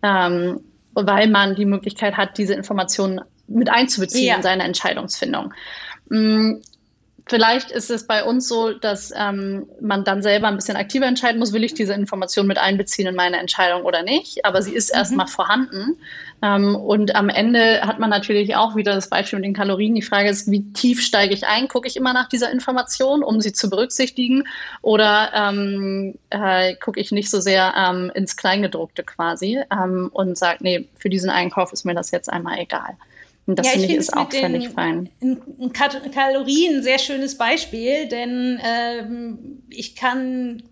ähm, weil man die Möglichkeit hat, diese Informationen mit einzubeziehen ja. in seine Entscheidungsfindung. Vielleicht ist es bei uns so, dass ähm, man dann selber ein bisschen aktiver entscheiden muss, will ich diese Information mit einbeziehen in meine Entscheidung oder nicht. Aber sie ist mhm. erstmal vorhanden. Ähm, und am Ende hat man natürlich auch wieder das Beispiel mit den Kalorien. Die Frage ist, wie tief steige ich ein? Gucke ich immer nach dieser Information, um sie zu berücksichtigen? Oder ähm, äh, gucke ich nicht so sehr ähm, ins Kleingedruckte quasi ähm, und sage, nee, für diesen Einkauf ist mir das jetzt einmal egal. Und das ja, finde ich ist auch völlig fein. In Kalorien ein sehr schönes Beispiel, denn ähm, ich kann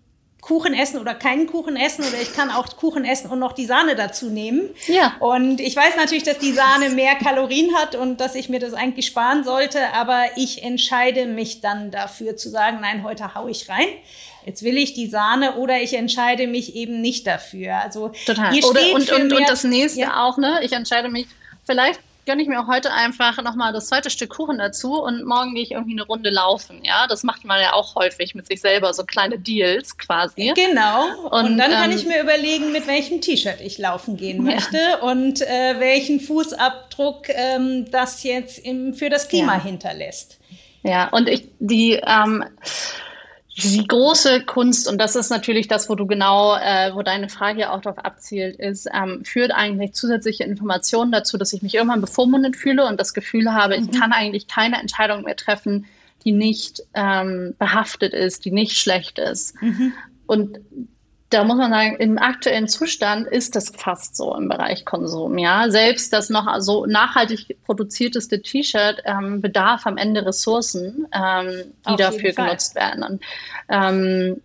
Kuchen essen oder keinen Kuchen essen oder ich kann auch Kuchen essen und noch die Sahne dazu nehmen. Ja. Und ich weiß natürlich, dass die Sahne mehr Kalorien hat und dass ich mir das eigentlich sparen sollte, aber ich entscheide mich dann dafür zu sagen, nein, heute hau ich rein. Jetzt will ich die Sahne oder ich entscheide mich eben nicht dafür. Also Total. Oder, und, und, und das nächste ja. auch, ne? Ich entscheide mich vielleicht gönne ich mir auch heute einfach nochmal das zweite Stück Kuchen dazu und morgen gehe ich irgendwie eine Runde laufen. Ja, das macht man ja auch häufig mit sich selber, so kleine Deals quasi. Genau. Und, und dann ähm, kann ich mir überlegen, mit welchem T-Shirt ich laufen gehen möchte ja. und äh, welchen Fußabdruck ähm, das jetzt im, für das Klima ja. hinterlässt. Ja, und ich, die, ähm, die große Kunst, und das ist natürlich das, wo du genau, äh, wo deine Frage auch darauf abzielt, ist, ähm, führt eigentlich zusätzliche Informationen dazu, dass ich mich irgendwann bevormundet fühle und das Gefühl habe, mhm. ich kann eigentlich keine Entscheidung mehr treffen, die nicht ähm, behaftet ist, die nicht schlecht ist. Mhm. Und da muss man sagen, im aktuellen Zustand ist das fast so im Bereich Konsum. Ja, selbst das noch so nachhaltig produzierteste T-Shirt ähm, bedarf am Ende Ressourcen, ähm, die dafür genutzt werden. Und, ähm,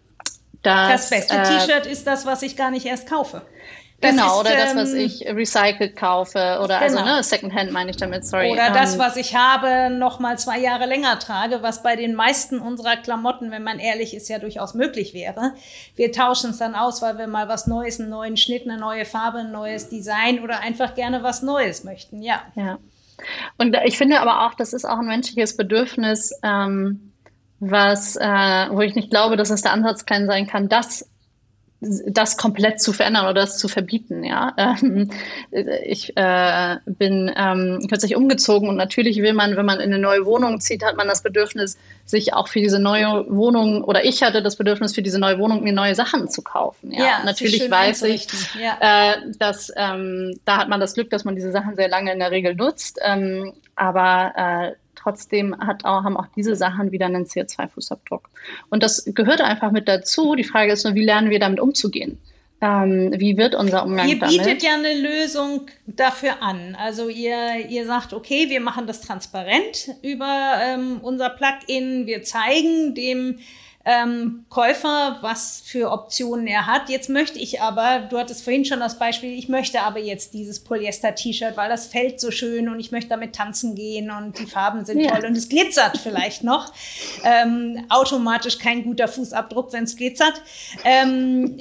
das, das beste äh, T-Shirt ist das, was ich gar nicht erst kaufe. Das genau, ist, oder das, was ähm, ich recycelt kaufe oder also, genau. also ne, Secondhand meine ich damit, sorry. Oder das, ähm, was ich habe, noch mal zwei Jahre länger trage, was bei den meisten unserer Klamotten, wenn man ehrlich ist, ja durchaus möglich wäre. Wir tauschen es dann aus, weil wir mal was Neues, einen neuen Schnitt, eine neue Farbe, ein neues Design oder einfach gerne was Neues möchten, ja. Ja. Und ich finde aber auch, das ist auch ein menschliches Bedürfnis, ähm, was, äh, wo ich nicht glaube, dass es der Ansatz kein sein kann, das das komplett zu verändern oder das zu verbieten. Ja, ähm, ich äh, bin ähm, kürzlich umgezogen und natürlich will man, wenn man in eine neue Wohnung zieht, hat man das Bedürfnis, sich auch für diese neue Wohnung oder ich hatte das Bedürfnis für diese neue Wohnung mir neue Sachen zu kaufen. Ja, ja natürlich weiß ich, ja. äh, dass ähm, da hat man das Glück, dass man diese Sachen sehr lange in der Regel nutzt, ähm, aber äh, trotzdem hat auch, haben auch diese Sachen wieder einen CO2-Fußabdruck. Und das gehört einfach mit dazu. Die Frage ist nur, wie lernen wir damit umzugehen? Ähm, wie wird unser Umgang ihr damit? Ihr bietet ja eine Lösung dafür an. Also ihr, ihr sagt, okay, wir machen das transparent über ähm, unser Plugin. Wir zeigen dem ähm, Käufer, was für Optionen er hat. Jetzt möchte ich aber, du hattest vorhin schon das Beispiel, ich möchte aber jetzt dieses Polyester-T-Shirt, weil das fällt so schön und ich möchte damit tanzen gehen und die Farben sind ja. toll und es glitzert vielleicht noch. Ähm, automatisch kein guter Fußabdruck, wenn es glitzert. Ähm,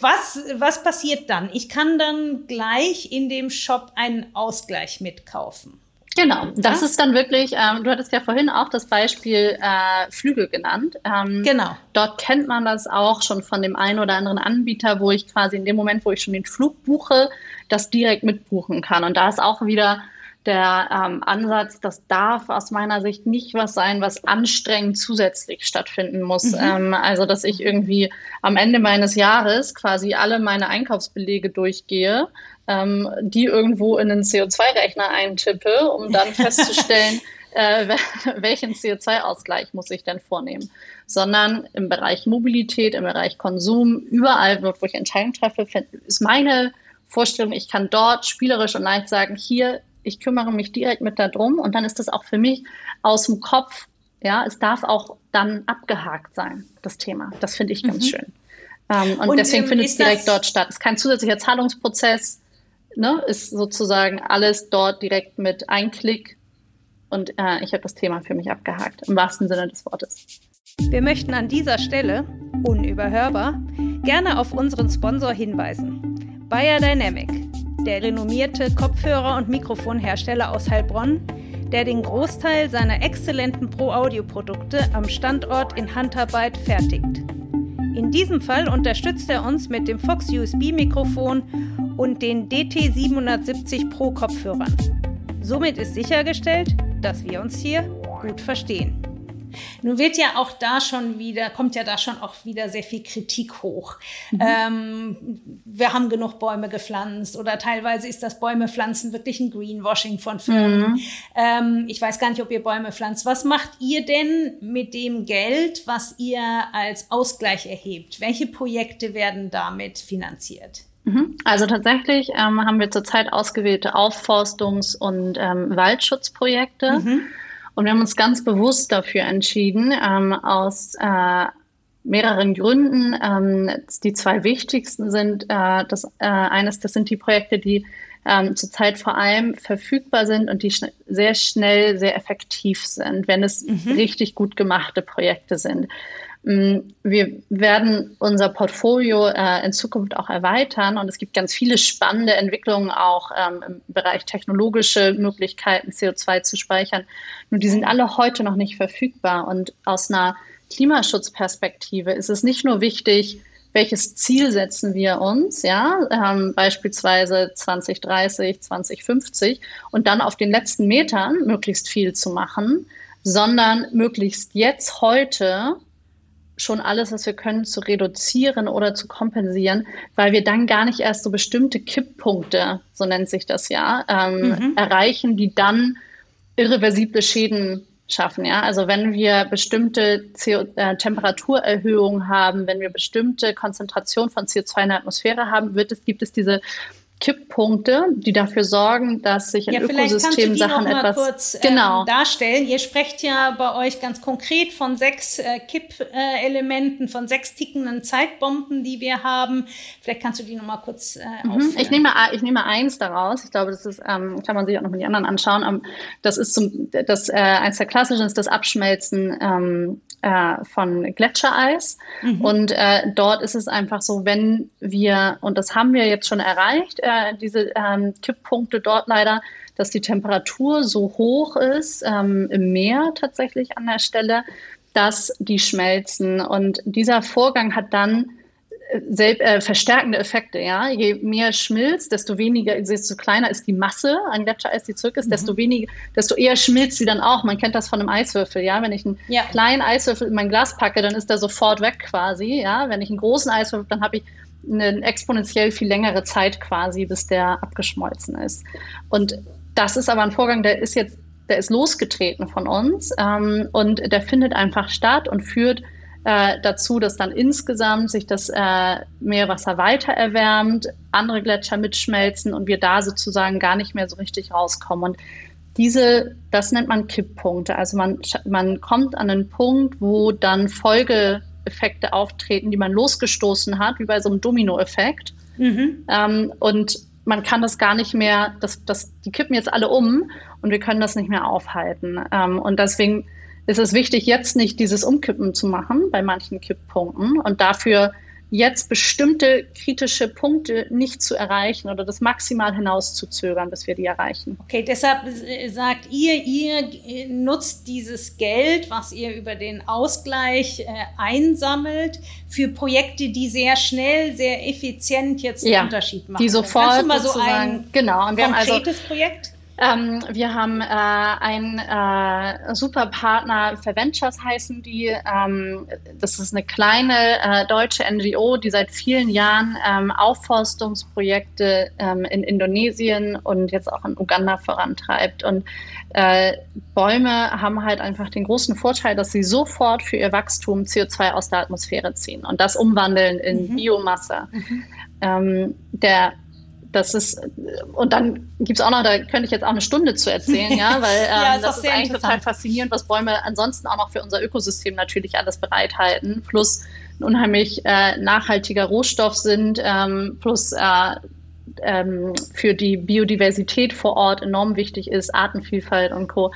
was, was passiert dann? Ich kann dann gleich in dem Shop einen Ausgleich mitkaufen. Genau, das ja? ist dann wirklich, ähm, du hattest ja vorhin auch das Beispiel äh, Flügel genannt. Ähm, genau. Dort kennt man das auch schon von dem einen oder anderen Anbieter, wo ich quasi in dem Moment, wo ich schon den Flug buche, das direkt mitbuchen kann. Und da ist auch wieder der ähm, Ansatz, das darf aus meiner Sicht nicht was sein, was anstrengend zusätzlich stattfinden muss. Mhm. Ähm, also, dass ich irgendwie am Ende meines Jahres quasi alle meine Einkaufsbelege durchgehe ähm, die irgendwo in einen CO2-Rechner eintippe, um dann festzustellen, äh, welchen CO2-Ausgleich muss ich denn vornehmen, sondern im Bereich Mobilität, im Bereich Konsum, überall, wo ich Entscheidungen treffe, ist meine Vorstellung, ich kann dort spielerisch und leicht sagen, hier, ich kümmere mich direkt mit darum und dann ist das auch für mich aus dem Kopf, ja, es darf auch dann abgehakt sein, das Thema. Das finde ich ganz mhm. schön. Ähm, und, und, deswegen ähm, findet es direkt dort statt. Es ist kein zusätzlicher Zahlungsprozess, ne, ist sozusagen alles dort direkt mit Einklick und äh, ich habe das Thema für mich abgehakt, im wahrsten Sinne des Wortes. Wir möchten an dieser Stelle, unüberhörbar, gerne auf unseren Sponsor hinweisen. Bayer Dynamic, der renommierte Kopfhörer- und Mikrofonhersteller aus Heilbronn, der den Großteil seiner exzellenten Pro-Audio-Produkte am Standort in Handarbeit fertigt. In diesem Fall unterstützt er uns mit dem Fox USB-Mikrofon und den DT770 Pro Kopfhörern. Somit ist sichergestellt, dass wir uns hier gut verstehen. Nun wird ja auch da schon wieder, kommt ja da schon auch wieder sehr viel Kritik hoch. Mhm. Ähm, wir haben genug Bäume gepflanzt oder teilweise ist das Bäume pflanzen wirklich ein Greenwashing von Firmen. Mhm. Ähm, ich weiß gar nicht, ob ihr Bäume pflanzt. Was macht ihr denn mit dem Geld, was ihr als Ausgleich erhebt? Welche Projekte werden damit finanziert? Mhm. Also tatsächlich ähm, haben wir zurzeit ausgewählte Aufforstungs- und ähm, Waldschutzprojekte. Mhm. Und wir haben uns ganz bewusst dafür entschieden, ähm, aus äh, mehreren Gründen. Ähm, die zwei wichtigsten sind, äh, das äh, eines, das sind die Projekte, die ähm, zurzeit vor allem verfügbar sind und die schn sehr schnell, sehr effektiv sind, wenn es mhm. richtig gut gemachte Projekte sind. Mm, wir werden unser Portfolio äh, in Zukunft auch erweitern und es gibt ganz viele spannende Entwicklungen auch ähm, im Bereich technologische Möglichkeiten, CO2 zu speichern. Nur die sind alle heute noch nicht verfügbar und aus einer Klimaschutzperspektive ist es nicht nur wichtig, welches Ziel setzen wir uns, ja, ähm, beispielsweise 2030, 2050 und dann auf den letzten Metern möglichst viel zu machen, sondern möglichst jetzt heute schon alles, was wir können, zu reduzieren oder zu kompensieren, weil wir dann gar nicht erst so bestimmte Kipppunkte, so nennt sich das ja, ähm, mhm. erreichen, die dann irreversible Schäden schaffen. Ja? Also wenn wir bestimmte CO äh, Temperaturerhöhungen haben, wenn wir bestimmte Konzentration von CO2 in der Atmosphäre haben, wird es, gibt es diese Kipppunkte, die dafür sorgen, dass sich in ja, Ökosystem Sachen etwas kurz, ähm, genau. Ähm, darstellen. Ihr sprecht ja bei euch ganz konkret von sechs äh, Kippelementen, von sechs tickenden Zeitbomben, die wir haben. Vielleicht kannst du die noch mal kurz äh, mhm. Ich nehme ich nehme eins daraus. Ich glaube, das ist ähm, kann man sich auch noch mit die anderen anschauen. Um, das ist zum das äh, eins der klassischen ist das Abschmelzen ähm, äh, von Gletschereis. Mhm. Und äh, dort ist es einfach so, wenn wir, und das haben wir jetzt schon erreicht, äh, diese ähm, Kipppunkte dort leider, dass die Temperatur so hoch ist ähm, im Meer tatsächlich an der Stelle, dass die schmelzen. Und dieser Vorgang hat dann selb, äh, verstärkende Effekte. Ja? Je mehr schmilzt, desto weniger, desto kleiner ist die Masse an Gletschereis, die zurück ist, mhm. desto weniger, desto eher schmilzt sie dann auch. Man kennt das von einem Eiswürfel. Ja, wenn ich einen ja. kleinen Eiswürfel in mein Glas packe, dann ist der sofort weg quasi. Ja, wenn ich einen großen Eiswürfel, dann habe ich eine exponentiell viel längere Zeit quasi, bis der abgeschmolzen ist. Und das ist aber ein Vorgang, der ist jetzt, der ist losgetreten von uns ähm, und der findet einfach statt und führt äh, dazu, dass dann insgesamt sich das äh, Meerwasser weiter erwärmt, andere Gletscher mitschmelzen und wir da sozusagen gar nicht mehr so richtig rauskommen. Und diese, das nennt man Kipppunkte. Also man, man kommt an einen Punkt, wo dann Folgeeffekte auftreten, die man losgestoßen hat, wie bei so einem Dominoeffekt. Mhm. Ähm, und man kann das gar nicht mehr, das, das, die kippen jetzt alle um und wir können das nicht mehr aufhalten. Ähm, und deswegen ist es wichtig, jetzt nicht dieses Umkippen zu machen bei manchen Kipppunkten und dafür jetzt bestimmte kritische Punkte nicht zu erreichen oder das maximal hinauszuzögern, bis wir die erreichen. Okay, deshalb sagt ihr, ihr nutzt dieses Geld, was ihr über den Ausgleich äh, einsammelt, für Projekte, die sehr schnell, sehr effizient jetzt ja, einen Unterschied machen. Die sofort Kannst du mal so ein genau, und wir konkretes haben also, Projekt? Ähm, wir haben äh, einen äh, super Partner, Ventures heißen die. Ähm, das ist eine kleine äh, deutsche NGO, die seit vielen Jahren ähm, Aufforstungsprojekte ähm, in Indonesien und jetzt auch in Uganda vorantreibt. Und äh, Bäume haben halt einfach den großen Vorteil, dass sie sofort für ihr Wachstum CO2 aus der Atmosphäre ziehen und das umwandeln in mhm. Biomasse. Mhm. Ähm, der das ist, und dann gibt es auch noch, da könnte ich jetzt auch eine Stunde zu erzählen, ja, weil ähm, ja, ist das ist eigentlich total faszinierend, was Bäume ansonsten auch noch für unser Ökosystem natürlich alles bereithalten, plus ein unheimlich äh, nachhaltiger Rohstoff sind, ähm, plus äh, ähm, für die Biodiversität vor Ort enorm wichtig ist, Artenvielfalt und Co.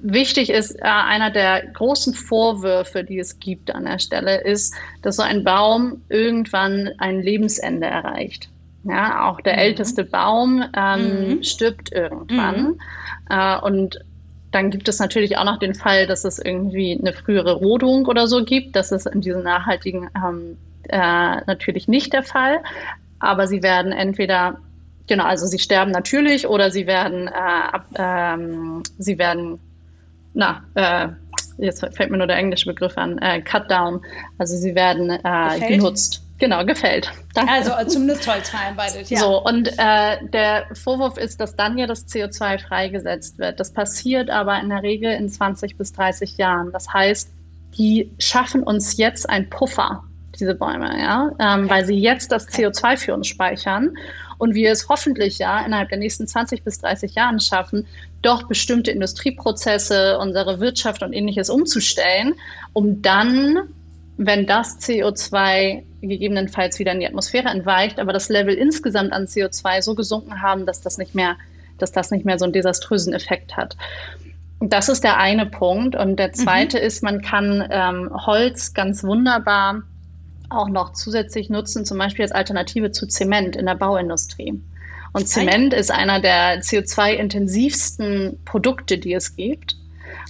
Wichtig ist, äh, einer der großen Vorwürfe, die es gibt an der Stelle, ist, dass so ein Baum irgendwann ein Lebensende erreicht. Ja, auch der mhm. älteste Baum ähm, mhm. stirbt irgendwann. Mhm. Äh, und dann gibt es natürlich auch noch den Fall, dass es irgendwie eine frühere Rodung oder so gibt. Das ist in diesen nachhaltigen ähm, äh, natürlich nicht der Fall. Aber sie werden entweder, genau, also sie sterben natürlich oder sie werden, äh, ab, ähm, sie werden, na, äh, jetzt fällt mir nur der englische Begriff an, äh, cut down. Also sie werden äh, genutzt. Genau, gefällt. Danke. Also äh, zum Nutzholz verarbeitet, ja. So, und äh, der Vorwurf ist, dass dann ja das CO2 freigesetzt wird. Das passiert aber in der Regel in 20 bis 30 Jahren. Das heißt, die schaffen uns jetzt ein Puffer, diese Bäume, ja, ähm, okay. weil sie jetzt das CO2 für uns speichern und wir es hoffentlich ja innerhalb der nächsten 20 bis 30 Jahren schaffen, doch bestimmte Industrieprozesse, unsere Wirtschaft und ähnliches umzustellen, um dann wenn das CO2 gegebenenfalls wieder in die Atmosphäre entweicht, aber das Level insgesamt an CO2 so gesunken haben, dass das nicht mehr, dass das nicht mehr so einen desaströsen Effekt hat. Das ist der eine Punkt. Und der zweite mhm. ist, man kann ähm, Holz ganz wunderbar auch noch zusätzlich nutzen, zum Beispiel als Alternative zu Zement in der Bauindustrie. Und Zement ist einer der CO2-intensivsten Produkte, die es gibt.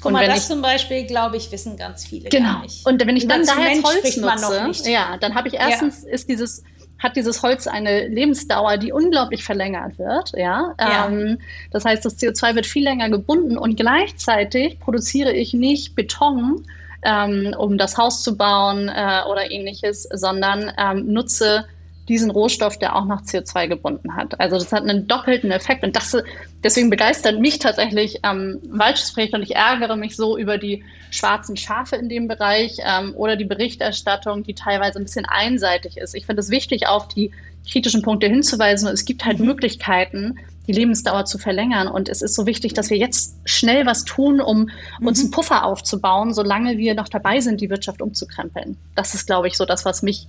Guck mal, das ich, zum Beispiel, glaube ich, wissen ganz viele genau. gar nicht. Und wenn ich dann da jetzt Holz nutze, ja, dann habe ich erstens ja. ist dieses hat dieses Holz eine Lebensdauer, die unglaublich verlängert wird. Ja? ja. Ähm, das heißt, das CO2 wird viel länger gebunden und gleichzeitig produziere ich nicht Beton, ähm, um das Haus zu bauen äh, oder ähnliches, sondern ähm, nutze diesen Rohstoff, der auch noch CO2 gebunden hat. Also das hat einen doppelten Effekt und das, deswegen begeistert mich tatsächlich ähm, Waldschutzprojekt und ich ärgere mich so über die schwarzen Schafe in dem Bereich ähm, oder die Berichterstattung, die teilweise ein bisschen einseitig ist. Ich finde es wichtig, auf die kritischen Punkte hinzuweisen. Es gibt halt Möglichkeiten, die Lebensdauer zu verlängern. Und es ist so wichtig, dass wir jetzt schnell was tun, um mhm. uns einen Puffer aufzubauen, solange wir noch dabei sind, die Wirtschaft umzukrempeln. Das ist, glaube ich, so das, was mich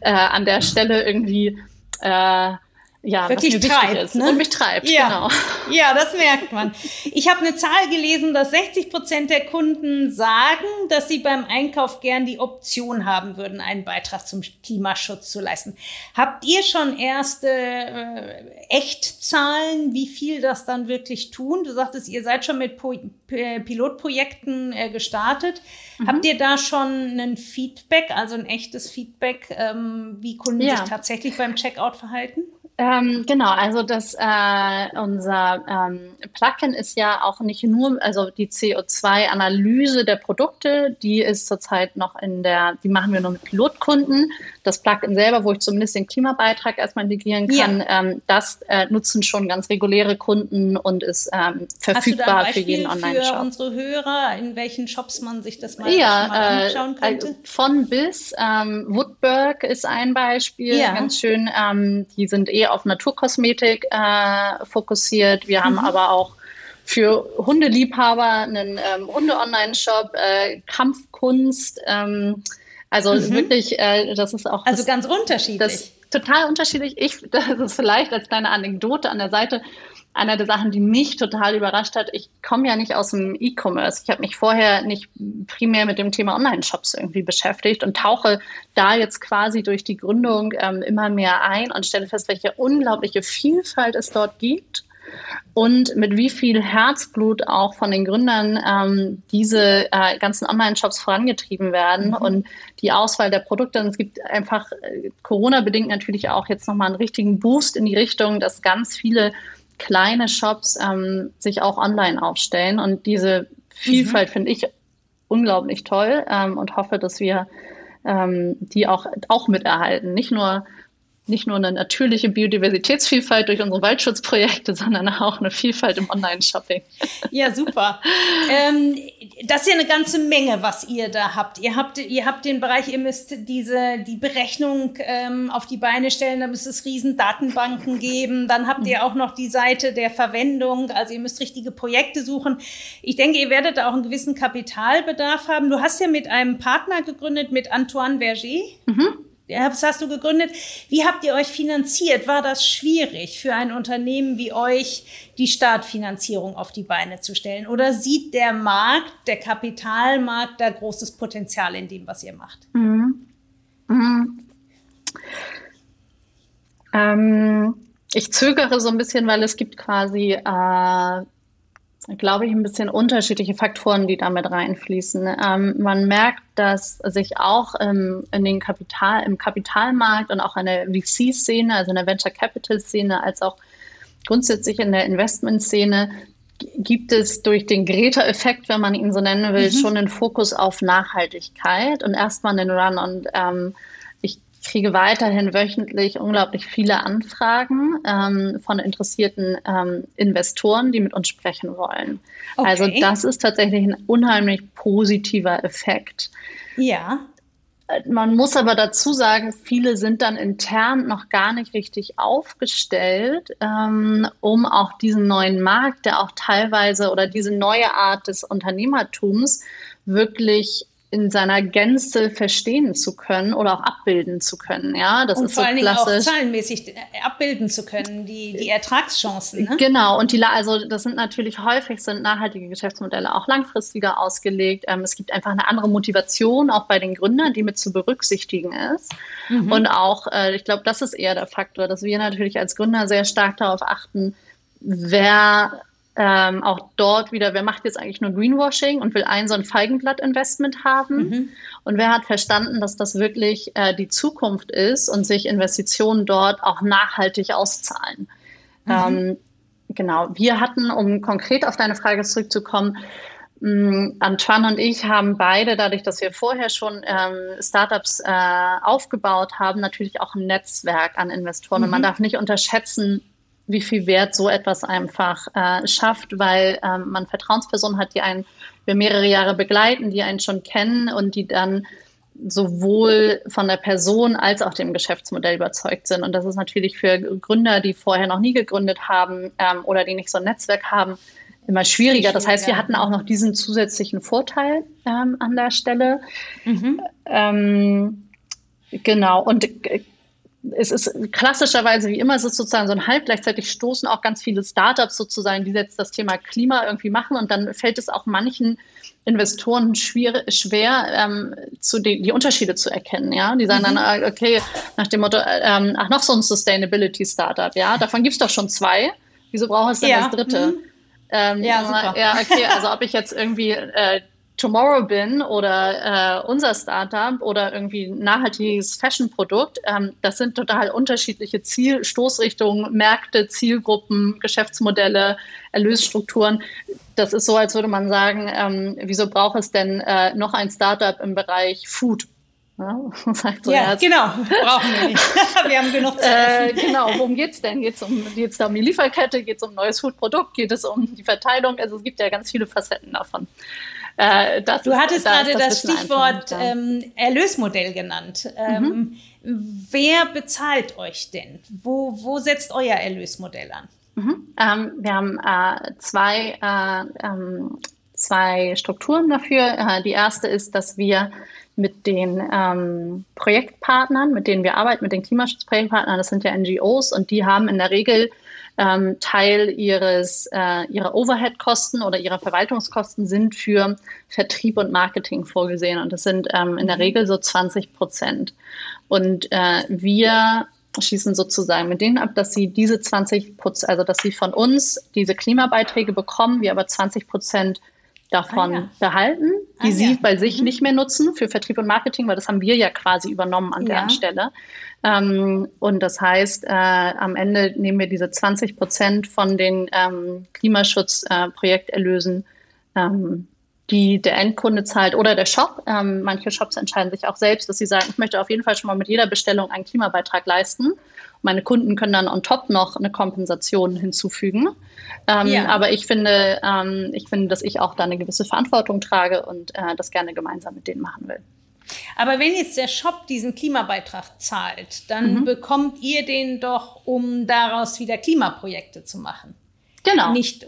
äh, an der Stelle irgendwie äh, ja, wirklich treibt. Ne? Und mich treibt, ja. genau. Ja, das merkt man. Ich habe eine Zahl gelesen, dass 60 Prozent der Kunden sagen, dass sie beim Einkauf gern die Option haben würden, einen Beitrag zum Klimaschutz zu leisten. Habt ihr schon erste äh, Echtzahlen, wie viel das dann wirklich tun? Du sagtest, ihr seid schon mit po Pilotprojekten äh, gestartet. Mhm. Habt ihr da schon ein Feedback, also ein echtes Feedback, ähm, wie Kunden ja. sich tatsächlich beim Checkout verhalten? Ähm, genau, also das äh, unser ähm, Plugin ist ja auch nicht nur, also die CO2-Analyse der Produkte, die ist zurzeit noch in der, die machen wir nur mit Pilotkunden. Das Plugin selber, wo ich zumindest den Klimabeitrag erstmal integrieren kann, ja. ähm, das äh, nutzen schon ganz reguläre Kunden und ist ähm, verfügbar für jeden Online-Shop. Für unsere Hörer, in welchen Shops man sich das mal, ja, mal anschauen äh, könnte? von bis. Ähm, Woodburg ist ein Beispiel, ja. ganz schön. Ähm, die sind eher auf Naturkosmetik äh, fokussiert. Wir haben mhm. aber auch für Hundeliebhaber einen ähm, Hunde-Online-Shop, äh, Kampfkunst. Ähm, also mhm. wirklich, äh, das ist auch. Also das, ganz unterschiedlich. Das, total unterschiedlich. Ich, das ist vielleicht als kleine Anekdote an der Seite einer der Sachen, die mich total überrascht hat. Ich komme ja nicht aus dem E-Commerce. Ich habe mich vorher nicht primär mit dem Thema Online-Shops irgendwie beschäftigt und tauche da jetzt quasi durch die Gründung ähm, immer mehr ein und stelle fest, welche unglaubliche Vielfalt es dort gibt und mit wie viel Herzblut auch von den Gründern ähm, diese äh, ganzen Online-Shops vorangetrieben werden mhm. und die Auswahl der Produkte. Und es gibt einfach äh, Corona-bedingt natürlich auch jetzt nochmal einen richtigen Boost in die Richtung, dass ganz viele kleine Shops ähm, sich auch online aufstellen. Und diese Vielfalt mhm. finde ich unglaublich toll ähm, und hoffe, dass wir ähm, die auch, auch miterhalten. Nicht nur nicht nur eine natürliche Biodiversitätsvielfalt durch unsere Waldschutzprojekte, sondern auch eine Vielfalt im Online-Shopping. Ja, super. ähm, das ist ja eine ganze Menge, was ihr da habt. Ihr habt, ihr habt den Bereich, ihr müsst diese, die Berechnung ähm, auf die Beine stellen, da müsst es riesen Datenbanken geben. Dann habt ihr auch noch die Seite der Verwendung, also ihr müsst richtige Projekte suchen. Ich denke, ihr werdet auch einen gewissen Kapitalbedarf haben. Du hast ja mit einem Partner gegründet, mit Antoine Verger. Mhm. Das hast du gegründet. Wie habt ihr euch finanziert? War das schwierig für ein Unternehmen wie euch, die Startfinanzierung auf die Beine zu stellen? Oder sieht der Markt, der Kapitalmarkt, da großes Potenzial in dem, was ihr macht? Mhm. Mhm. Ähm, ich zögere so ein bisschen, weil es gibt quasi äh, glaube ich, ein bisschen unterschiedliche Faktoren, die damit reinfließen. Ähm, man merkt, dass sich auch ähm, in den Kapital, im Kapitalmarkt und auch in der VC-Szene, also in der Venture Capital-Szene, als auch grundsätzlich in der Investment-Szene, gibt es durch den Greta-Effekt, wenn man ihn so nennen will, mhm. schon einen Fokus auf Nachhaltigkeit und erstmal einen Run und ähm, kriege weiterhin wöchentlich unglaublich viele Anfragen ähm, von interessierten ähm, Investoren, die mit uns sprechen wollen. Okay. Also das ist tatsächlich ein unheimlich positiver Effekt. Ja. Äh, man muss aber dazu sagen, viele sind dann intern noch gar nicht richtig aufgestellt, ähm, um auch diesen neuen Markt, der auch teilweise oder diese neue Art des Unternehmertums wirklich in seiner Gänze verstehen zu können oder auch abbilden zu können. Ja, das und ist vor so allen Dingen auch zahlenmäßig äh, abbilden zu können, die, die Ertragschancen. Ne? Genau, und die, also das sind natürlich häufig sind nachhaltige Geschäftsmodelle auch langfristiger ausgelegt. Ähm, es gibt einfach eine andere Motivation auch bei den Gründern, die mit zu berücksichtigen ist. Mhm. Und auch, äh, ich glaube, das ist eher der Faktor, dass wir natürlich als Gründer sehr stark darauf achten, wer ähm, auch dort wieder, wer macht jetzt eigentlich nur Greenwashing und will ein so ein Feigenblatt-Investment haben? Mhm. Und wer hat verstanden, dass das wirklich äh, die Zukunft ist und sich Investitionen dort auch nachhaltig auszahlen? Mhm. Ähm, genau, wir hatten, um konkret auf deine Frage zurückzukommen, Mm, Antoine und ich haben beide, dadurch, dass wir vorher schon ähm, Startups äh, aufgebaut haben, natürlich auch ein Netzwerk an Investoren. Mhm. Und man mhm. darf nicht unterschätzen, wie viel Wert so etwas einfach äh, schafft, weil ähm, man Vertrauenspersonen hat, die einen über mehrere Jahre begleiten, die einen schon kennen und die dann sowohl von der Person als auch dem Geschäftsmodell überzeugt sind. Und das ist natürlich für Gründer, die vorher noch nie gegründet haben ähm, oder die nicht so ein Netzwerk haben, immer schwieriger. Das heißt, wir hatten auch noch diesen zusätzlichen Vorteil ähm, an der Stelle. Mhm. Ähm, genau. Und es ist klassischerweise wie immer, es ist sozusagen so ein Halb. Gleichzeitig stoßen auch ganz viele Startups sozusagen, die jetzt das Thema Klima irgendwie machen. Und dann fällt es auch manchen Investoren schwer, schwer ähm, zu die, die Unterschiede zu erkennen. Ja, die sagen mhm. dann, ah, okay, nach dem Motto, ähm, ach noch so ein Sustainability Startup. Ja, davon gibt's doch schon zwei. Wieso braucht es denn ja. das dritte? Mhm. Ähm, ja, super. Ja, okay, also ob ich jetzt irgendwie äh, Tomorrow bin oder äh, unser Startup oder irgendwie ein nachhaltiges Fashion-Produkt, ähm, das sind total unterschiedliche Ziel Stoßrichtungen, Märkte, Zielgruppen, Geschäftsmodelle, Erlösstrukturen. Das ist so, als würde man sagen, ähm, wieso braucht es denn äh, noch ein Startup im Bereich Food? Ja, so, ja, ja genau, brauchen wir nicht. wir haben genug zu äh, essen. Äh, genau, worum geht es denn? Geht es um, geht's da um die Lieferkette? Geht es um ein neues Foodprodukt? Geht es um die Verteilung? Also es gibt ja ganz viele Facetten davon. Äh, du hattest gerade das, das Stichwort ähm, Erlösmodell genannt. Ähm, mhm. Wer bezahlt euch denn? Wo, wo setzt euer Erlösmodell an? Mhm. Ähm, wir haben äh, zwei, äh, ähm, zwei Strukturen dafür. Äh, die erste ist, dass wir mit den ähm, Projektpartnern, mit denen wir arbeiten, mit den Klimaschutzprojektpartnern, das sind ja NGOs und die haben in der Regel ähm, Teil ihres, äh, ihrer Overhead-Kosten oder ihrer Verwaltungskosten sind für Vertrieb und Marketing vorgesehen und das sind ähm, in der mhm. Regel so 20 Prozent. Und äh, wir schließen sozusagen mit denen ab, dass sie diese 20 Prozent, also dass sie von uns diese Klimabeiträge bekommen, wir aber 20 Prozent davon ah, ja. behalten, die ah, sie ja. bei sich mhm. nicht mehr nutzen für Vertrieb und Marketing, weil das haben wir ja quasi übernommen an ja. der Stelle. Ähm, und das heißt, äh, am Ende nehmen wir diese 20 Prozent von den ähm, Klimaschutzprojekterlösen, äh, ähm, die der Endkunde zahlt oder der Shop. Ähm, manche Shops entscheiden sich auch selbst, dass sie sagen, ich möchte auf jeden Fall schon mal mit jeder Bestellung einen Klimabeitrag leisten. Meine Kunden können dann on top noch eine Kompensation hinzufügen. Ähm, ja. Aber ich finde, ähm, ich finde, dass ich auch da eine gewisse Verantwortung trage und äh, das gerne gemeinsam mit denen machen will. Aber wenn jetzt der Shop diesen Klimabeitrag zahlt, dann mhm. bekommt ihr den doch, um daraus wieder Klimaprojekte zu machen. Genau. Nicht,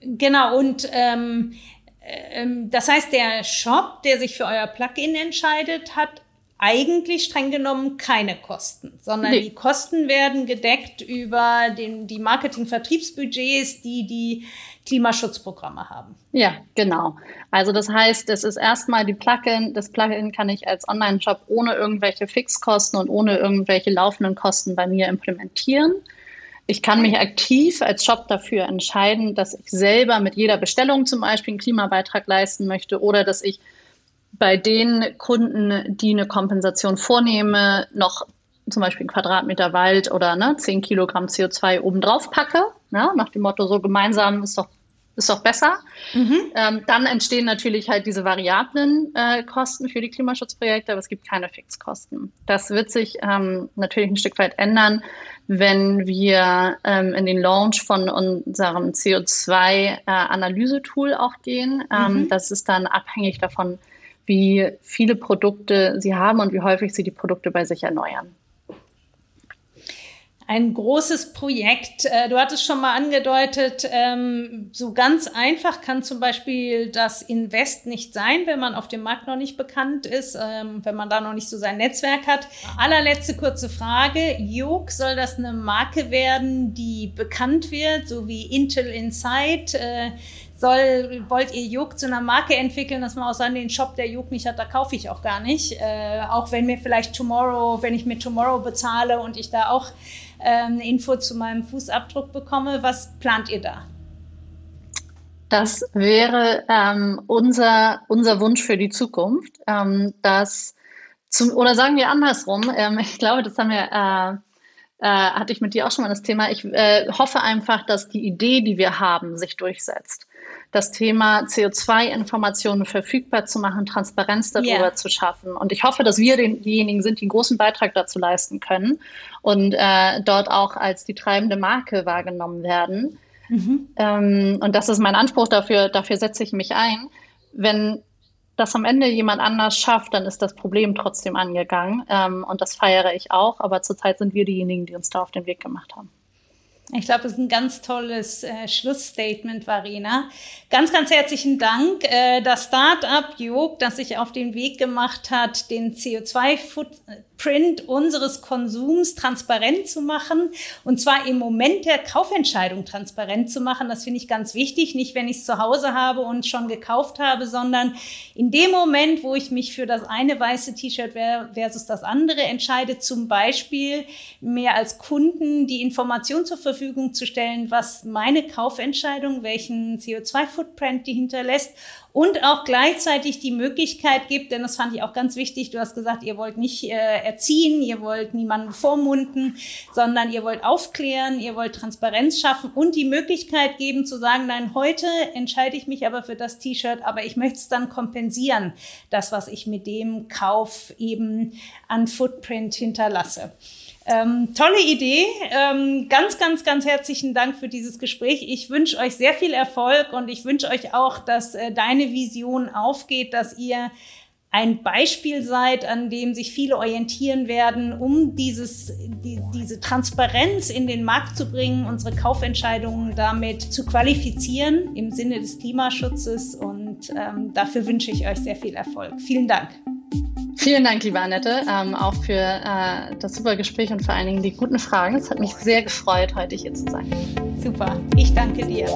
genau. Und ähm, ähm, das heißt, der Shop, der sich für euer Plugin entscheidet, hat eigentlich streng genommen keine Kosten, sondern nee. die Kosten werden gedeckt über den, die Marketing-Vertriebsbudgets, die die Klimaschutzprogramme haben. Ja, genau. Also das heißt, es ist erstmal die Plugin. Das Plugin kann ich als Online-Shop ohne irgendwelche Fixkosten und ohne irgendwelche laufenden Kosten bei mir implementieren. Ich kann mich aktiv als Shop dafür entscheiden, dass ich selber mit jeder Bestellung zum Beispiel einen Klimabeitrag leisten möchte oder dass ich bei den Kunden, die eine Kompensation vornehme, noch zum Beispiel einen Quadratmeter Wald oder ne, 10 Kilogramm CO2 obendrauf packe, ne, nach dem Motto, so gemeinsam ist doch, ist doch besser. Mhm. Ähm, dann entstehen natürlich halt diese variablen äh, Kosten für die Klimaschutzprojekte, aber es gibt keine Fixkosten. Das wird sich ähm, natürlich ein Stück weit ändern, wenn wir ähm, in den Launch von unserem CO2-Analyse-Tool äh, auch gehen. Ähm, mhm. Das ist dann abhängig davon, wie viele Produkte sie haben und wie häufig sie die Produkte bei sich erneuern. Ein großes Projekt. Äh, du hattest schon mal angedeutet, ähm, so ganz einfach kann zum Beispiel das Invest nicht sein, wenn man auf dem Markt noch nicht bekannt ist, ähm, wenn man da noch nicht so sein Netzwerk hat. Allerletzte kurze Frage. Jog, soll das eine Marke werden, die bekannt wird, so wie Intel Insight? Äh, soll, wollt ihr Juk zu einer Marke entwickeln, dass man auch sagen, den Shop, der Juk nicht hat, da kaufe ich auch gar nicht. Äh, auch wenn mir vielleicht Tomorrow, wenn ich mir Tomorrow bezahle und ich da auch ähm, eine Info zu meinem Fußabdruck bekomme, was plant ihr da? Das wäre ähm, unser, unser Wunsch für die Zukunft, ähm, dass zum, oder sagen wir andersrum, ähm, ich glaube, das haben wir, äh, äh, hatte ich mit dir auch schon mal das Thema. Ich äh, hoffe einfach, dass die Idee, die wir haben, sich durchsetzt das Thema CO2-Informationen verfügbar zu machen, Transparenz darüber yeah. zu schaffen. Und ich hoffe, dass wir den, diejenigen sind, die einen großen Beitrag dazu leisten können und äh, dort auch als die treibende Marke wahrgenommen werden. Mhm. Ähm, und das ist mein Anspruch dafür, dafür setze ich mich ein. Wenn das am Ende jemand anders schafft, dann ist das Problem trotzdem angegangen. Ähm, und das feiere ich auch. Aber zurzeit sind wir diejenigen, die uns da auf den Weg gemacht haben. Ich glaube, das ist ein ganz tolles äh, Schlussstatement, Varina. Ganz, ganz herzlichen Dank. Äh, das Startup Jog, das sich auf den Weg gemacht hat, den CO2-Footprint unseres Konsums transparent zu machen. Und zwar im Moment der Kaufentscheidung transparent zu machen. Das finde ich ganz wichtig. Nicht, wenn ich es zu Hause habe und schon gekauft habe, sondern in dem Moment, wo ich mich für das eine weiße T-Shirt versus das andere entscheide, zum Beispiel mir als Kunden die Information zur Verfügung zu stellen, was meine Kaufentscheidung, welchen CO2-Footprint die hinterlässt und auch gleichzeitig die Möglichkeit gibt, denn das fand ich auch ganz wichtig, du hast gesagt, ihr wollt nicht äh, erziehen, ihr wollt niemanden vormunden, sondern ihr wollt aufklären, ihr wollt Transparenz schaffen und die Möglichkeit geben zu sagen, nein, heute entscheide ich mich aber für das T-Shirt, aber ich möchte es dann kompensieren, das, was ich mit dem Kauf eben an Footprint hinterlasse. Ähm, tolle Idee. Ähm, ganz, ganz, ganz herzlichen Dank für dieses Gespräch. Ich wünsche euch sehr viel Erfolg und ich wünsche euch auch, dass äh, deine Vision aufgeht, dass ihr ein Beispiel seid, an dem sich viele orientieren werden, um dieses, die, diese Transparenz in den Markt zu bringen, unsere Kaufentscheidungen damit zu qualifizieren im Sinne des Klimaschutzes. Und ähm, dafür wünsche ich euch sehr viel Erfolg. Vielen Dank. Vielen Dank, liebe Annette, ähm, auch für äh, das super Gespräch und vor allen Dingen die guten Fragen. Es hat mich sehr gefreut, heute hier zu sein. Super, ich danke dir.